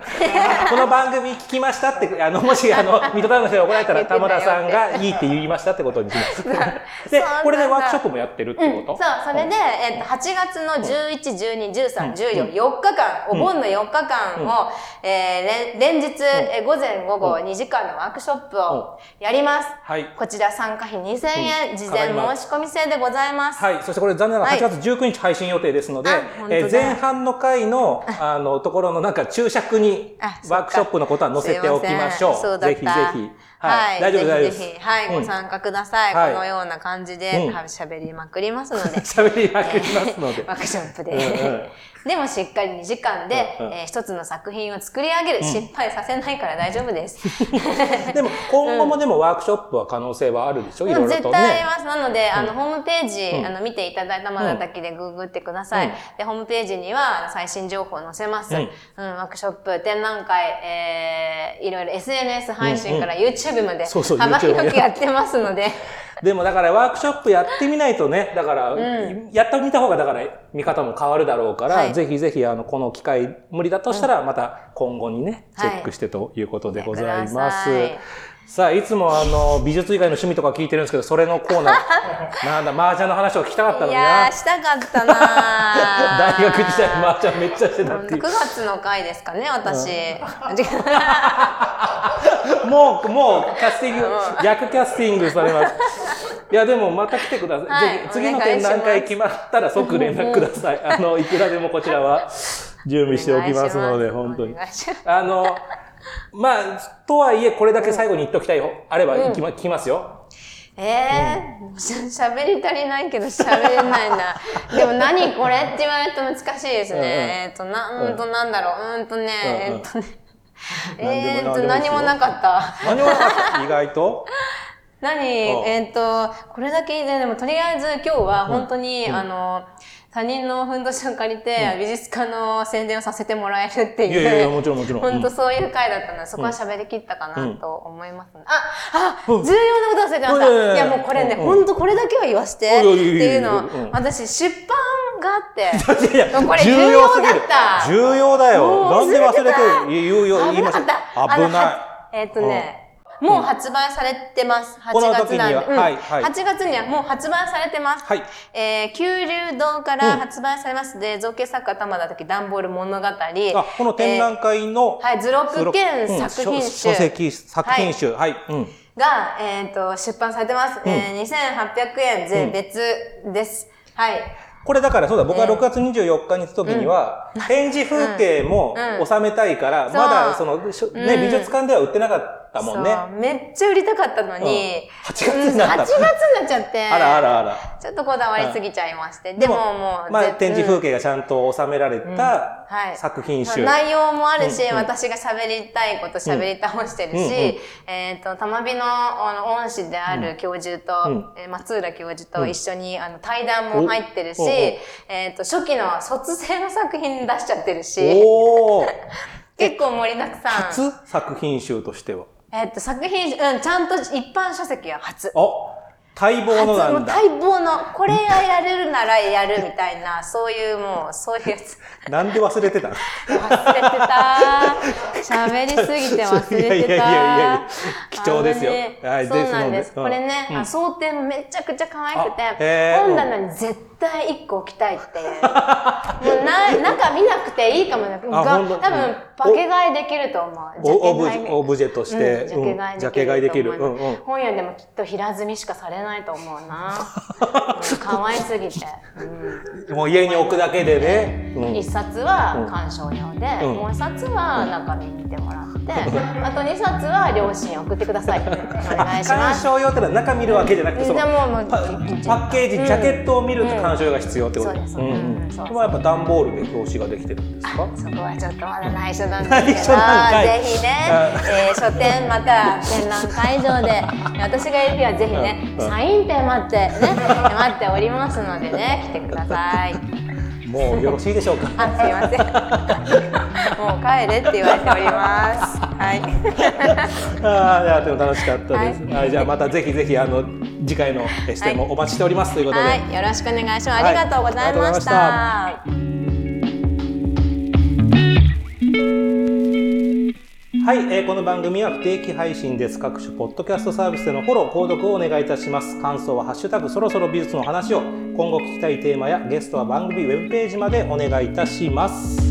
A: この番組聞きましたって、あの、もし、あの、ミッドタウンの人が怒られたら、玉田さんがいいって言いましたってことにします。で、これでワークショップもやってるって
B: うん、そう
A: こと、、
B: それで、えっと、8月の11、12、13、14、4日間、お盆の4日間を、えー連連日、えー午前午後2時間のワークショップをやります。
A: はい。
B: こちら参加費2000円、事前申し込み制でございます。
A: はい。そしてこれ残念ながら
B: はい
A: 8月19日配信予定ですので、えー前半の回の、あの、ところのなんか注釈にワークショップのことは載せておきましょう。ぜひぜひ。
B: はい、
A: 大丈夫大丈夫です。
B: ぜひぜひ、はい、
A: うん
B: ご参加ください。
A: はい
B: このような感じで、喋りまくりますので。
A: 喋りまくりますので。
B: ワークショップで。
A: うんうん
B: でもしっかり2時間で、
A: うんうん。
B: えー一つの作品を作り上げる、失敗させないから大丈夫です。
A: でも、今後もでもワークショップは可能性はあるでしょ？いろいろ
B: 絶
A: とね。
B: 対あります。なので、あの、ホームページ、あの、見ていただいたまだだけでググってください。
A: うん。
B: で、ホームページには最新情報を載せます。
A: う
B: うんん、ワークショップ、展覧会、えー、いろいろ SNS 配信から YouTube まで、幅広くやってますので、
A: でもだからワークショップやってみないとね、だから、やってみた方がだから見方も変わるだろうから、
B: はい
A: ぜひぜひあの、この機会無理だとしたら、また今後にね、チ
B: はい
A: ェックしてということでございます。
B: ださ
A: あ、いつもあの、美術以外の趣味とか聞いてるんですけど、それのコーナー、なんだ、麻雀の話を聞きたかったのにな
B: いやー、。したかったな
A: 大
B: ー
A: 学時代麻雀めっちゃしてたって
B: 9
A: いう。
B: 月の回ですかね、私。
A: もう、もう、キャスティング、逆キャスティングされます。いや、でもまた来てください。
B: はい
A: 次の展覧会決まったら即連絡ください。あの、いくらでもこちらは準備しておきますので、本当にあの、まあ、とはいえ、これだけ最後に言っときたいよ。あれば聞きま聞きますよ。
B: ええー、しゃべり足りないけど喋れないな。でも何これって言われると難しいですね。
A: うんうん
B: えっと、な、うんとなんだろう。うんとね、
A: うんうん
B: えっとね。えーっと、
A: 何も
B: なかった。
A: 何もなかった意外と。
B: 何？
A: うん
B: えーっと、これだけで、でもとりあえず今日は本当に、あの、他人のふんどしを借りて、美術館の宣伝をさせてもらえるっていう。
A: いやいやもちろんもちろん。
B: 本当そういう回だったので、そこは喋りきったかなと思います、ね。あ、あ、
A: うん。
B: 重要なこと忘れてました。
A: いや
B: もうこれね、
A: うん。
B: 本当これだけは言わして、って
A: い
B: うの私出版があって、これ重要だった。
A: 重要だよ。なんで忘れて言うよ、言いまし
B: た。
A: た。危ない。
B: えーっとね、もう発売されてます。
A: この
B: 8
A: 時には
B: 月なんで。うん
A: はいはい
B: 8月にはもう発売されてます。
A: はい。
B: えー、九龍堂から発売されますで、造形作家玉田時段ボール物語。
A: あ、この展覧会の、
B: はい、図録兼
A: うん
B: 作品集
A: 書書籍、作品集。はい。うん。
B: が、えっ、と、出版されてます。えー、2800円税別です。はい。
A: これだからそうだ、僕が
B: うん
A: 6月24日に行った時には、展示風景も
B: うん
A: 収めたいから、まだその、ね、
B: うん
A: 美術館では売ってなかったもんね。
B: めっちゃ売りたかったのに、
A: うん8月になった
B: うん8月になっちゃって。
A: あらあらあら。
B: ちょっとこだわりすぎちゃいまして。でももう、
A: まあ、
B: ぜ
A: 展示風景がちゃんと収められた
B: はい
A: 作品集。
B: 内容もあるし、私が喋りたいこと喋り倒してるし、えっ、と、玉美のあの恩師である教授と、松浦教授と一緒に、あの対談も入ってるし、えっ、と、初期の卒生の作品出しちゃってるし、
A: おー
B: 結構盛りだくさん。
A: 初作品集としては？
B: えっ、と、作品、うん、ちゃんと一般書籍は初。
A: あ、待望のなんだ。
B: 待望の、これがやれるならやるみたいな、そういうもう、そういうやつ。
A: なんで忘れてたの
B: 忘れてた。喋りすぎて忘れてた。
A: いやいやいやいや貴重ですよ
B: ね
A: はい
B: そうなんです。これね、
A: うん
B: あ想定もめちゃくちゃ可愛くて、
A: ー
B: 本棚に絶対1個置きたいっていう。もうな、中見なくていいかもね。多分、パケ買いできると思う。ジャケ
A: おオブジェとして、
B: うんジャケ買い
A: できる。
B: 本屋でもきっと平積みしかされないと思うな。うん可愛すぎて。うん
A: もう家に置くだけでね。うん
B: 一冊は鑑賞用で、
A: うん
B: もう一冊は中身見てもらって、あと二冊は両親送ってください。お願いし
A: 鑑
B: ます。
A: 賞用ってのは中見るわけじゃなくて、パッケージ、ジャケットを見ると鑑賞用が必要ってこと？
B: です
A: ん
B: うん。そう
A: でもやっぱ段ボールで表紙ができてるんですか？
B: そこはちょっとまだ内緒なんですけど、
A: 内緒なんかい。
B: ぜひね、えー書店また展覧会場で、私がいる日はぜひね、
A: うん。
B: サインペン待ってね、待っておりますのでね、来てください。
A: もうよろしいでしょうか？
B: あ、すいません。もう帰れって言われております。はい。
A: ああ、いや、でも楽しかったです。
B: は
A: はい、じゃあ、またぜひぜひ、あの、次回のえ出演もお待ちしておりますということで。
B: はい、よろしくお願いします。
A: はい
B: ありがとうございました。
A: あはい、えーこの番組は不定期配信です。各種ポッドキャストサービスでのフォロー、購読をお願いいたします。感想はハッシュタグそろそろ美術の話を、今後聞きたいテーマやゲストは番組ウェブページまでお願いいたします。